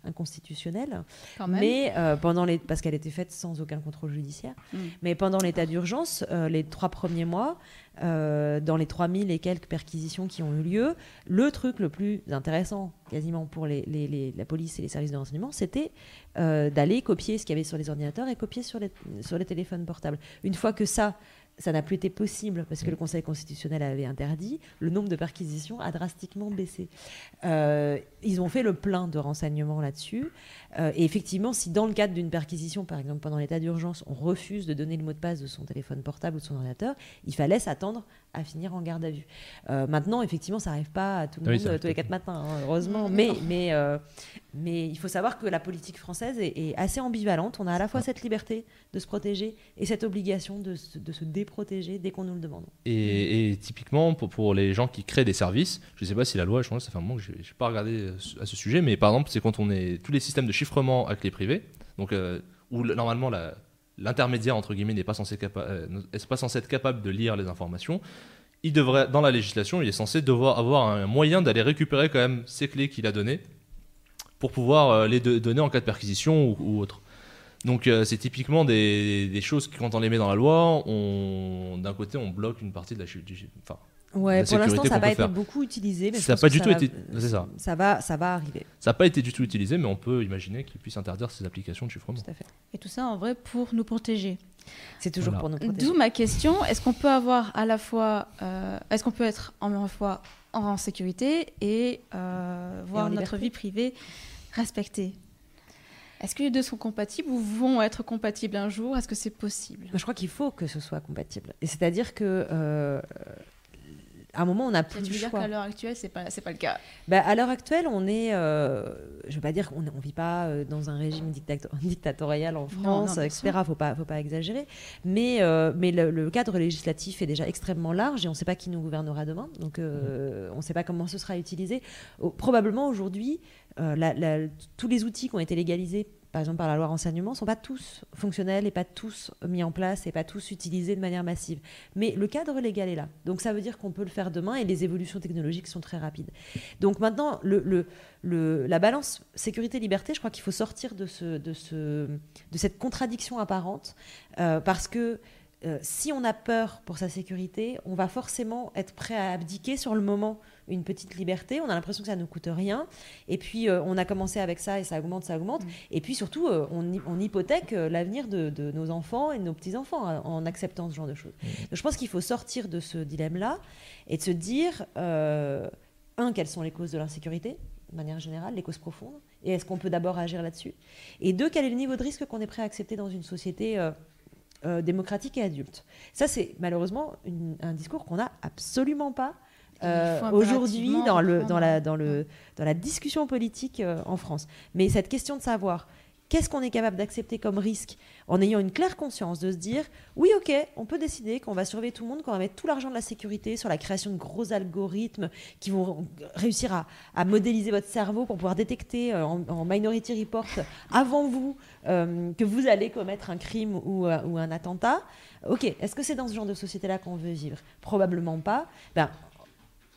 inconstitutionnelle. Quand même. Mais euh, pendant les, parce qu'elle était faite sans aucun contrôle judiciaire. Mm. Mais pendant l'état d'urgence, euh, les trois premiers mois, dans les 3000 et quelques perquisitions qui ont eu lieu, le truc le plus intéressant, quasiment pour les, les- les- la police et les services de renseignement, c'était d'aller copier ce qu'il y avait sur les ordinateurs et copier sur les, sur les téléphones portables. Une fois que ça, ça n'a plus été possible parce que le Conseil constitutionnel avait interdit, le nombre de perquisitions a drastiquement baissé. Euh, ils ont fait le plein de renseignements là-dessus. Euh, et effectivement, si dans le cadre d'une perquisition, par exemple pendant l'état d'urgence, on refuse de donner le mot de passe de son téléphone portable ou de son ordinateur, il fallait s'attendre à finir en garde à vue. Euh, maintenant, effectivement, ça n'arrive pas à tout le Ah oui, monde euh, tous les quatre matins, hein, heureusement. Mais, mais, euh, mais il faut savoir que la politique française est, est assez ambivalente. On a à la fois cette liberté de se protéger et cette obligation de se, de se déprotéger dès qu'on nous le demande. Et, et typiquement, pour, pour les gens qui créent des services, je ne sais pas si la loi a changé, ça fait un moment que je n'ai pas regardé à ce sujet, mais par exemple, c'est quand on est tous les systèmes de chiffrement à clé privée, donc euh, où le- normalement l'intermédiaire entre guillemets n'est pas censé capa- euh, pas censé être capable de lire les informations. Il devrait, dans la législation, il est censé devoir avoir un moyen d'aller récupérer quand même ces clés qu'il a données pour pouvoir euh, les do- donner en cas de perquisition ou, autre. Donc c'est typiquement des, choses qui, quand on les met dans la loi, d'un côté on bloque une partie de la, du- enfin, Ouais, pour l'instant, ça n'a pas peut été faire. beaucoup utilisé. Mais Ça n'a pas du tout va- été- c'est ça. Ça va, ça va arriver. Ça n'a pas été du tout utilisé, mais on peut imaginer qu'ils puissent interdire ces applications de chiffrement. Tout à fait. Et tout ça en vrai pour nous protéger. C'est toujours Voilà. pour nous protéger. D'où ma question est-ce qu'on peut avoir à la fois, euh, est-ce qu'on peut être en même fois en sécurité et euh, voir notre liberté. vie privée respectée? Est-ce que les deux sont compatibles ou vont être compatibles un jour? Est-ce que c'est possible? Je crois qu'il faut que ce soit compatible. Et c'est-à-dire que euh, à un moment, on n'a plus Tu le veux dire choix. qu'à l'heure actuelle, c'est pas, c'est pas le cas? Bah, à l'heure actuelle, on est, euh, je ne veux pas dire qu'on ne vit pas euh, dans un régime dictato- dictatorial en France, non, etc. Il ne faut pas, faut pas exagérer. Mais, euh, mais le, le cadre législatif est déjà extrêmement large et on ne sait pas qui nous gouvernera demain. Donc euh, on ne sait pas comment ce sera utilisé. Probablement aujourd'hui, la- la- tous les outils qui ont été légalisés par exemple par la loi renseignement, ne sont pas tous fonctionnels et pas tous mis en place et pas tous utilisés de manière massive. Mais le cadre légal est là. Donc ça veut dire qu'on peut le faire demain et les évolutions technologiques sont très rapides. Donc maintenant, la balance sécurité-liberté, je crois qu'il faut sortir de cette contradiction apparente euh, parce que euh, si on a peur pour sa sécurité, on va forcément être prêt à abdiquer sur le moment une petite liberté. On a l'impression que ça ne coûte rien. Et puis, euh, on a commencé avec ça et ça augmente, ça augmente. Et puis, surtout, euh, on, hy- on hypothèque euh, l'avenir de, de nos enfants et de nos petits-enfants hein, en acceptant ce genre de choses. Donc, je pense qu'il faut sortir de ce dilemme-là et de se dire, un, quelles sont les causes de l'insécurité de manière générale, les causes profondes, et est-ce qu'on peut d'abord agir là-dessus? Et deux, quel est le niveau de risque qu'on est prêt à accepter dans une société euh, démocratique et adulte? Ça, c'est malheureusement une- un discours qu'on n'a absolument pas euh, aujourd'hui dans, le, reprendre dans, la, un- dans, le, dans la discussion politique euh, en France. Mais cette question de savoir qu'est-ce qu'on est capable d'accepter comme risque en ayant une claire conscience de se dire oui ok on peut décider qu'on va surveiller tout le monde qu'on va mettre tout l'argent de la sécurité sur la création de gros algorithmes qui vont réussir à, à modéliser votre cerveau pour pouvoir détecter euh, en, en minority report avant vous euh, que vous allez commettre un crime ou, euh, ou un attentat. Ok est-ce que c'est dans ce genre de société là qu'on veut vivre? Probablement pas. Ben,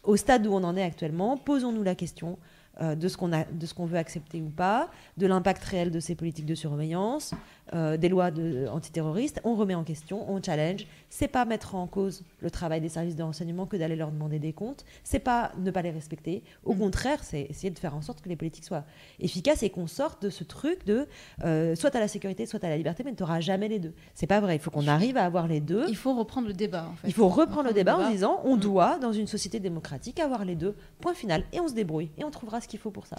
au stade où on en est actuellement, posons-nous la question euh, de ce qu'on a- de ce qu'on veut accepter ou pas, de l'impact réel de ces politiques de surveillance, euh, des lois de, antiterroristes. On remet en question, on challenge. C'est pas mettre en cause le travail des services de renseignement que d'aller leur demander des comptes. C'est pas ne pas les respecter. Au contraire, c'est essayer de faire en sorte que les politiques soient efficaces et qu'on sorte de ce truc de euh, soit à la sécurité, soit à la liberté, mais tu n'auras jamais les deux. C'est pas vrai. Il faut qu'on arrive à avoir les deux. Il faut reprendre le débat. En fait. Il faut reprendre le débat en disant on Mm. doit, dans une société démocratique, avoir les deux. Point final. Et on se débrouille. Et on trouvera ce qu'il faut pour ça.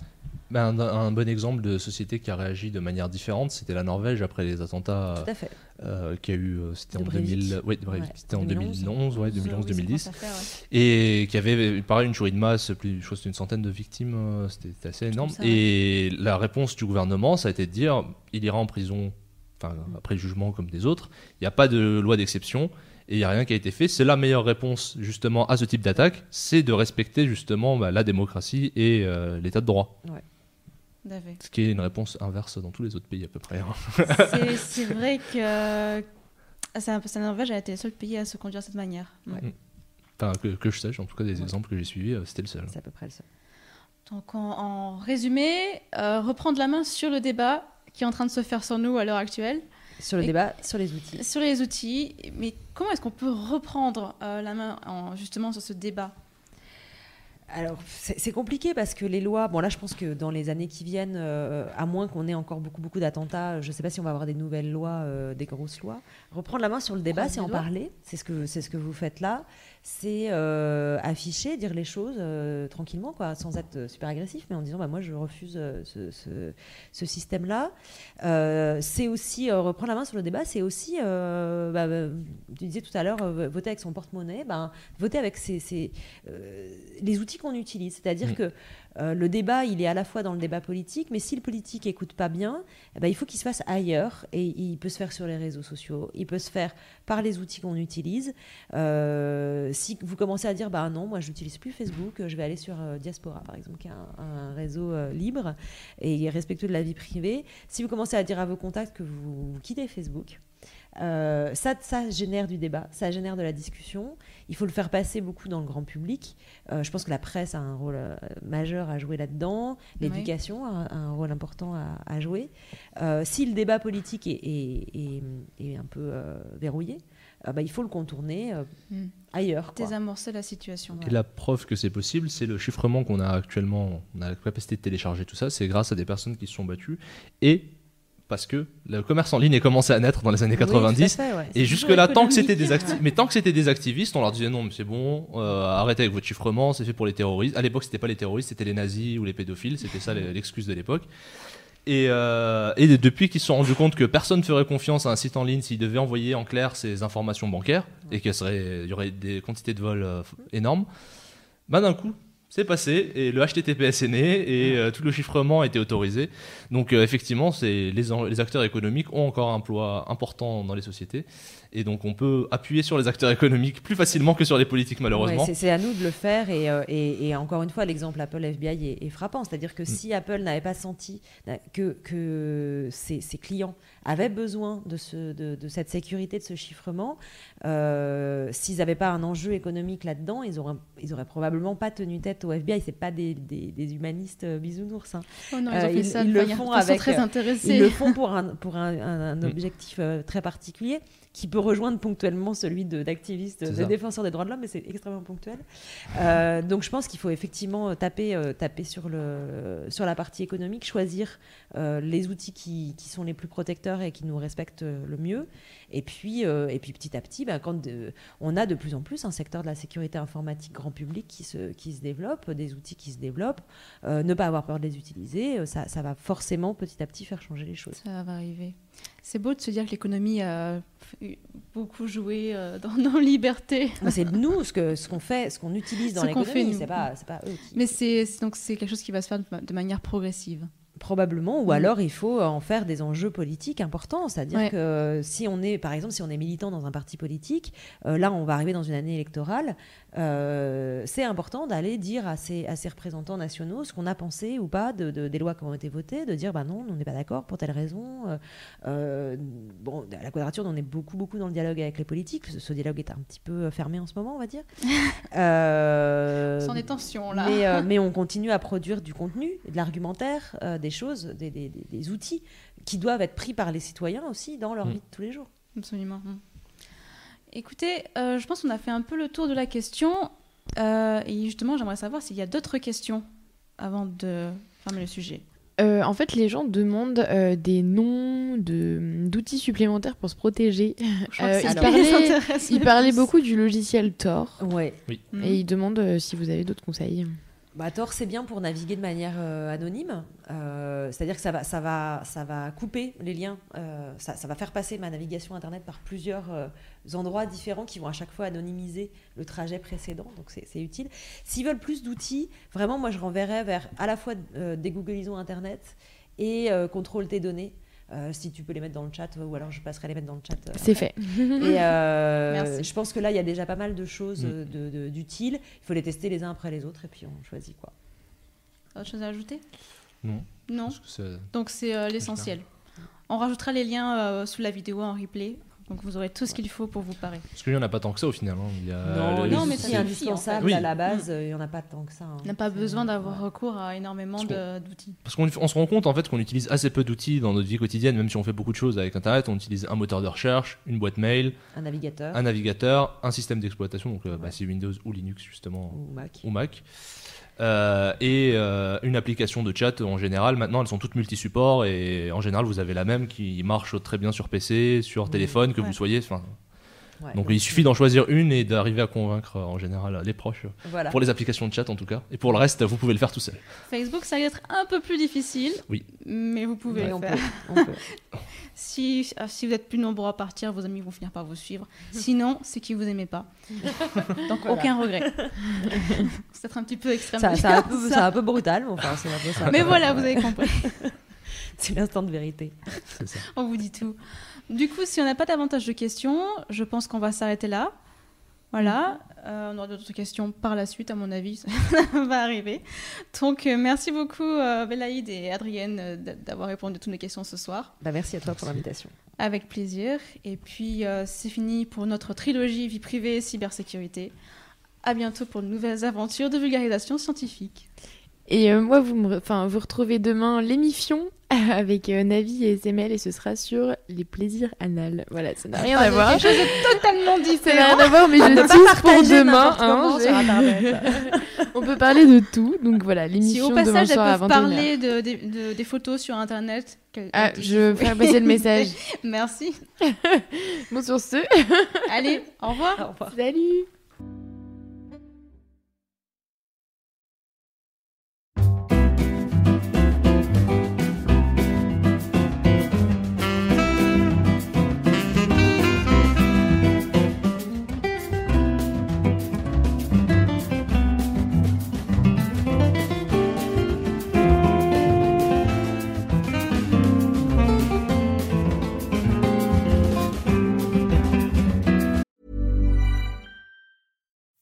Ben, un, un bon exemple de société qui a réagi de manière différente, c'était la Norvège après les attentats Tout à fait. euh, qu'il y a eu, euh, c'était en Breivik. 2000, ouais, de Breivik, Ouais, c'était en 2011. 2011, ouais, Oui, ça 2011-2010, commence à faire, ouais. et qui avait pareil une tuerie de masse, plus, je crois que c'était une centaine de victimes, euh, c'était assez énorme. ça, et la réponse du gouvernement, ça a été de dire, il ira en prison, enfin après le jugement comme des autres. Il n'y a pas de loi d'exception. Et il n'y a rien qui a été fait. C'est la meilleure réponse justement à ce type d'attaque, c'est de respecter justement bah, la démocratie et euh, l'état de droit. Ouais. Ce qui est une réponse inverse dans tous les autres pays à peu près. hein. C'est- C'est vrai que ça, ça Norvège a été le seul pays à se conduire de cette manière. Mm. Ouais. Enfin, que, que je sache, en tout cas, des exemples que j'ai suivis, euh, c'était le seul. C'est à peu près le seul. Donc en, en résumé, euh, reprendre la main sur le débat qui est en train de se faire sur nous à l'heure actuelle, Sur le Et- débat, sur les outils. sur les outils. Mais comment est-ce qu'on peut reprendre euh, la main en, justement sur ce débat? Alors, c'est compliqué parce que les lois, bon là je pense que dans les années qui viennent, euh, à moins qu'on ait encore beaucoup, beaucoup d'attentats, je ne sais pas si on va avoir des nouvelles lois, euh, des grosses lois. Reprendre la main sur le débat, c'est en parler, c'est ce, que, c'est ce que vous faites là, c'est euh, afficher, dire les choses euh, tranquillement, quoi, sans être super agressif, mais en disant bah, moi je refuse euh, ce, ce- ce système-là. C'est aussi, reprendre la main sur le débat, c'est aussi, bah, bah, tu disais tout à l'heure, voter avec son porte-monnaie, ben, voter avec ses, ses, les outils qu'on utilise. C'est-à-dire Mm. que euh, le débat, il est à la fois dans le débat politique, mais si le politique écoute pas bien, eh ben, il faut qu'il se fasse ailleurs. Et il peut se faire sur les réseaux sociaux, il peut se faire par les outils qu'on utilise. Euh, si vous commencez à dire, bah non, moi je n'utilise plus Facebook, je vais aller sur euh, Diaspora, par exemple, qui est un, réseau libre et respectueux de la vie privée. Si vous commencez à dire à vos contacts que vous quittez Facebook, euh, ça, ça génère du débat, ça génère de la discussion. Il faut le faire passer beaucoup dans le grand public. Euh, je pense que la presse a un rôle euh, majeur à jouer là-dedans. L'éducation a, a un rôle important à, à jouer. Euh, si le débat politique est, est- est- est un peu euh, verrouillé, euh, bah, il faut le contourner euh, Hmm. ailleurs. Désamorcer la situation. Et la preuve que c'est possible, c'est le chiffrement qu'on a actuellement. On a la capacité de télécharger tout ça, c'est grâce à des personnes qui se sont battues. Et parce que le commerce en ligne est commencé à naître dans les années Oui, tout à 90. fait, ouais. Et jusque-là, tant que c'était des acti- mais tant que c'était des activistes, on leur disait non, mais c'est bon, euh, arrêtez avec votre chiffrement, c'est fait pour les terroristes. À l'époque, c'était pas les terroristes, c'était les nazis ou les pédophiles, c'était ça l'excuse de l'époque. Et, euh, et depuis qu'ils se sont rendus compte que personne ne ferait confiance à un site en ligne s'il devait envoyer en clair ses informations bancaires et qu'il y aurait des quantités de vols euh, énormes, bah d'un coup, c'est passé et le HTTPS est né et euh, tout le chiffrement a été autorisé. Donc euh, effectivement, c'est les, acteurs économiques ont encore un poids important dans les sociétés et donc on peut appuyer sur les acteurs économiques plus facilement que sur les politiques malheureusement. Ouais, c'est- à nous de le faire et, euh, et- et encore une fois l'exemple Apple FBI est, est frappant c'est-à-dire Mm. que si Apple n'avait pas senti que, que ses, ses clients avaient besoin de, ce, de, de cette sécurité de ce chiffrement s'ils n'avaient pas un enjeu économique là-dedans ils auraient, ils auraient probablement pas tenu tête au FBI c'est pas des, des- des humanistes bisounours hein. Oh non, ils ont fait ils- ça ils de le font de façon avec, très intéressée. Ils le font pour un, pour un, un- un objectif euh, très particulier qui peut rejoindre ponctuellement celui de- d'activistes, C'est de ça. défenseurs des droits de l'homme, mais c'est extrêmement ponctuel. Euh, donc je pense qu'il faut effectivement taper, euh, taper sur, le, sur la partie économique, choisir euh, les outils qui, qui sont les plus protecteurs et qui nous respectent euh, le mieux. Et puis, euh, et puis petit à petit, ben, quand de- on a de plus en plus un secteur de la sécurité informatique grand public qui se, qui se développe, des outils qui se développent, euh, ne pas avoir peur de les utiliser, euh, ça, ça va forcément petit à petit faire changer les choses. Ça va arriver. C'est beau de se dire que l'économie a f- beaucoup joué euh, dans nos libertés. Moi, c'est nous ce que ce qu'on fait, ce qu'on utilise dans qu'on l'économie. C'est pas, eux qui. Mais c'est donc c'est quelque chose qui va se faire de manière progressive. Probablement, ou Mm. alors il faut en faire des enjeux politiques importants. C'est-à-dire Ouais. que si on est, par exemple, si on est militant dans un parti politique, euh, là on va arriver dans une année électorale, euh, c'est important d'aller dire à ses représentants nationaux ce qu'on a pensé ou pas de, de- des lois qui ont été votées, de dire bah non, on n'est pas d'accord pour telle raison. Euh, euh, bon, à la quadrature, on est beaucoup, beaucoup dans le dialogue avec les politiques. Ce, ce dialogue est un petit peu fermé en ce moment, on va dire. Euh, Sans des tensions, là. mais, euh, mais on continue à produire du contenu, de l'argumentaire, euh, des choses, des, des- des- des outils qui doivent être pris par les citoyens aussi dans leur Mm. vie de tous les jours. Absolument. Mm. Écoutez, euh, je pense qu'on a fait un peu le tour de la question. Euh, et justement, j'aimerais savoir s'il y a d'autres questions avant de fermer le sujet. Euh, en fait, les gens demandent euh, des noms de- d'outils supplémentaires pour se protéger. Je Euh, Ils parlaient beaucoup du logiciel Tor Ouais. Mm. et ils demandent euh, si vous avez d'autres conseils. Bah, c'est bien pour naviguer de manière euh, anonyme. Euh, C'est-à-dire que ça va, couper les liens. euh, ça, va faire passer ma navigation Internet par plusieurs endroits différents qui vont à chaque fois anonymiser le trajet précédent. Donc c'est utile. S'ils veulent plus d'outils, vraiment, moi, je renverrais vers à la fois euh, dégooglisons Internet et contrôle tes données. Euh, si tu peux les mettre dans le chat, ou alors je passerai les mettre dans le chat. euh, C'est fait. Et euh, Merci. je pense que là, il y a déjà pas mal de choses Mm. euh, d'utiles. Il faut les tester les uns après les autres et puis on choisit quoi. Autre chose à ajouter? Non. Non. Donc c'est euh, l'essentiel. On rajoutera les liens euh, sous la vidéo en replay. Donc vous aurez tout ce qu'il faut pour vous parer. Parce qu'il n'y en a pas tant que ça au final. hein. Il y a non, le- non, mais c'est indispensable en fait. à la base. euh, Il n'y en a pas tant que ça. hein. On n'a pas besoin d'avoir ouais. recours à énormément d'outils. Parce qu'on on se rend compte en fait qu'on utilise assez peu d'outils dans notre vie quotidienne, même si on fait beaucoup de choses avec Internet. On utilise un moteur de recherche, une boîte mail, Un navigateur un navigateur, un système d'exploitation, donc euh, bah, Ouais. c'est Windows ou Linux justement ou Mac. ou Mac, Euh, et euh, une application de chat en général. Maintenant, elles sont toutes multi-supports et en général, vous avez la même qui marche très bien sur PC, sur téléphone, que Ouais. vous soyez. Ouais, donc il suffit d'en choisir une et d'arriver à convaincre euh, en général les proches. Voilà. Pour les applications de chat en tout cas. Et pour le reste, vous pouvez le faire tout seul. Facebook, ça va être un peu plus difficile. Oui. Mais vous pouvez Mais le on faire. peut, on peut. Si, ah, si vous êtes plus nombreux à partir, vos amis vont finir par vous suivre. Sinon, c'est qu'ils vous aimez pas. Donc Voilà. aucun regret. c'est peut-être un petit peu extrême. Ça, de c'est dire un, peu- ça. c'est un peu brutal, mais enfin, c'est un peu ça. Mais voilà, vous avez compris. C'est l'instant de vérité. C'est ça. On vous dit tout. Du coup, si on n'a pas davantage de questions, je pense qu'on va s'arrêter là. Voilà. Euh, on aura d'autres questions par la suite, à mon avis, ça va arriver. Donc, euh, merci beaucoup, euh, Belaïd et Adrienne, euh, d'avoir répondu à toutes mes questions ce soir. Bah, merci à toi pour l'invitation. Avec plaisir. Et puis, euh, c'est fini pour notre trilogie vie privée et cybersécurité. À bientôt pour de nouvelles aventures de vulgarisation scientifique. Et euh, moi, vous, me re- enfin, vous retrouvez demain l'émission avec euh, Navi et SML et ce sera sur les plaisirs anal. Voilà, ça n'a rien à voir. Quelque chose de totalement Ça n'a différent. rien à voir, mais je Ne pas tease pour demain. hein, sur Internet. On peut parler de tout. Donc voilà, Si l'émission au demain passage, elles soir à peuvent 21h. parler de, des- de- des photos sur Internet. Ah, je ferai passer le message. Merci. Bon, sur ce, Allez, au revoir. Au revoir. salut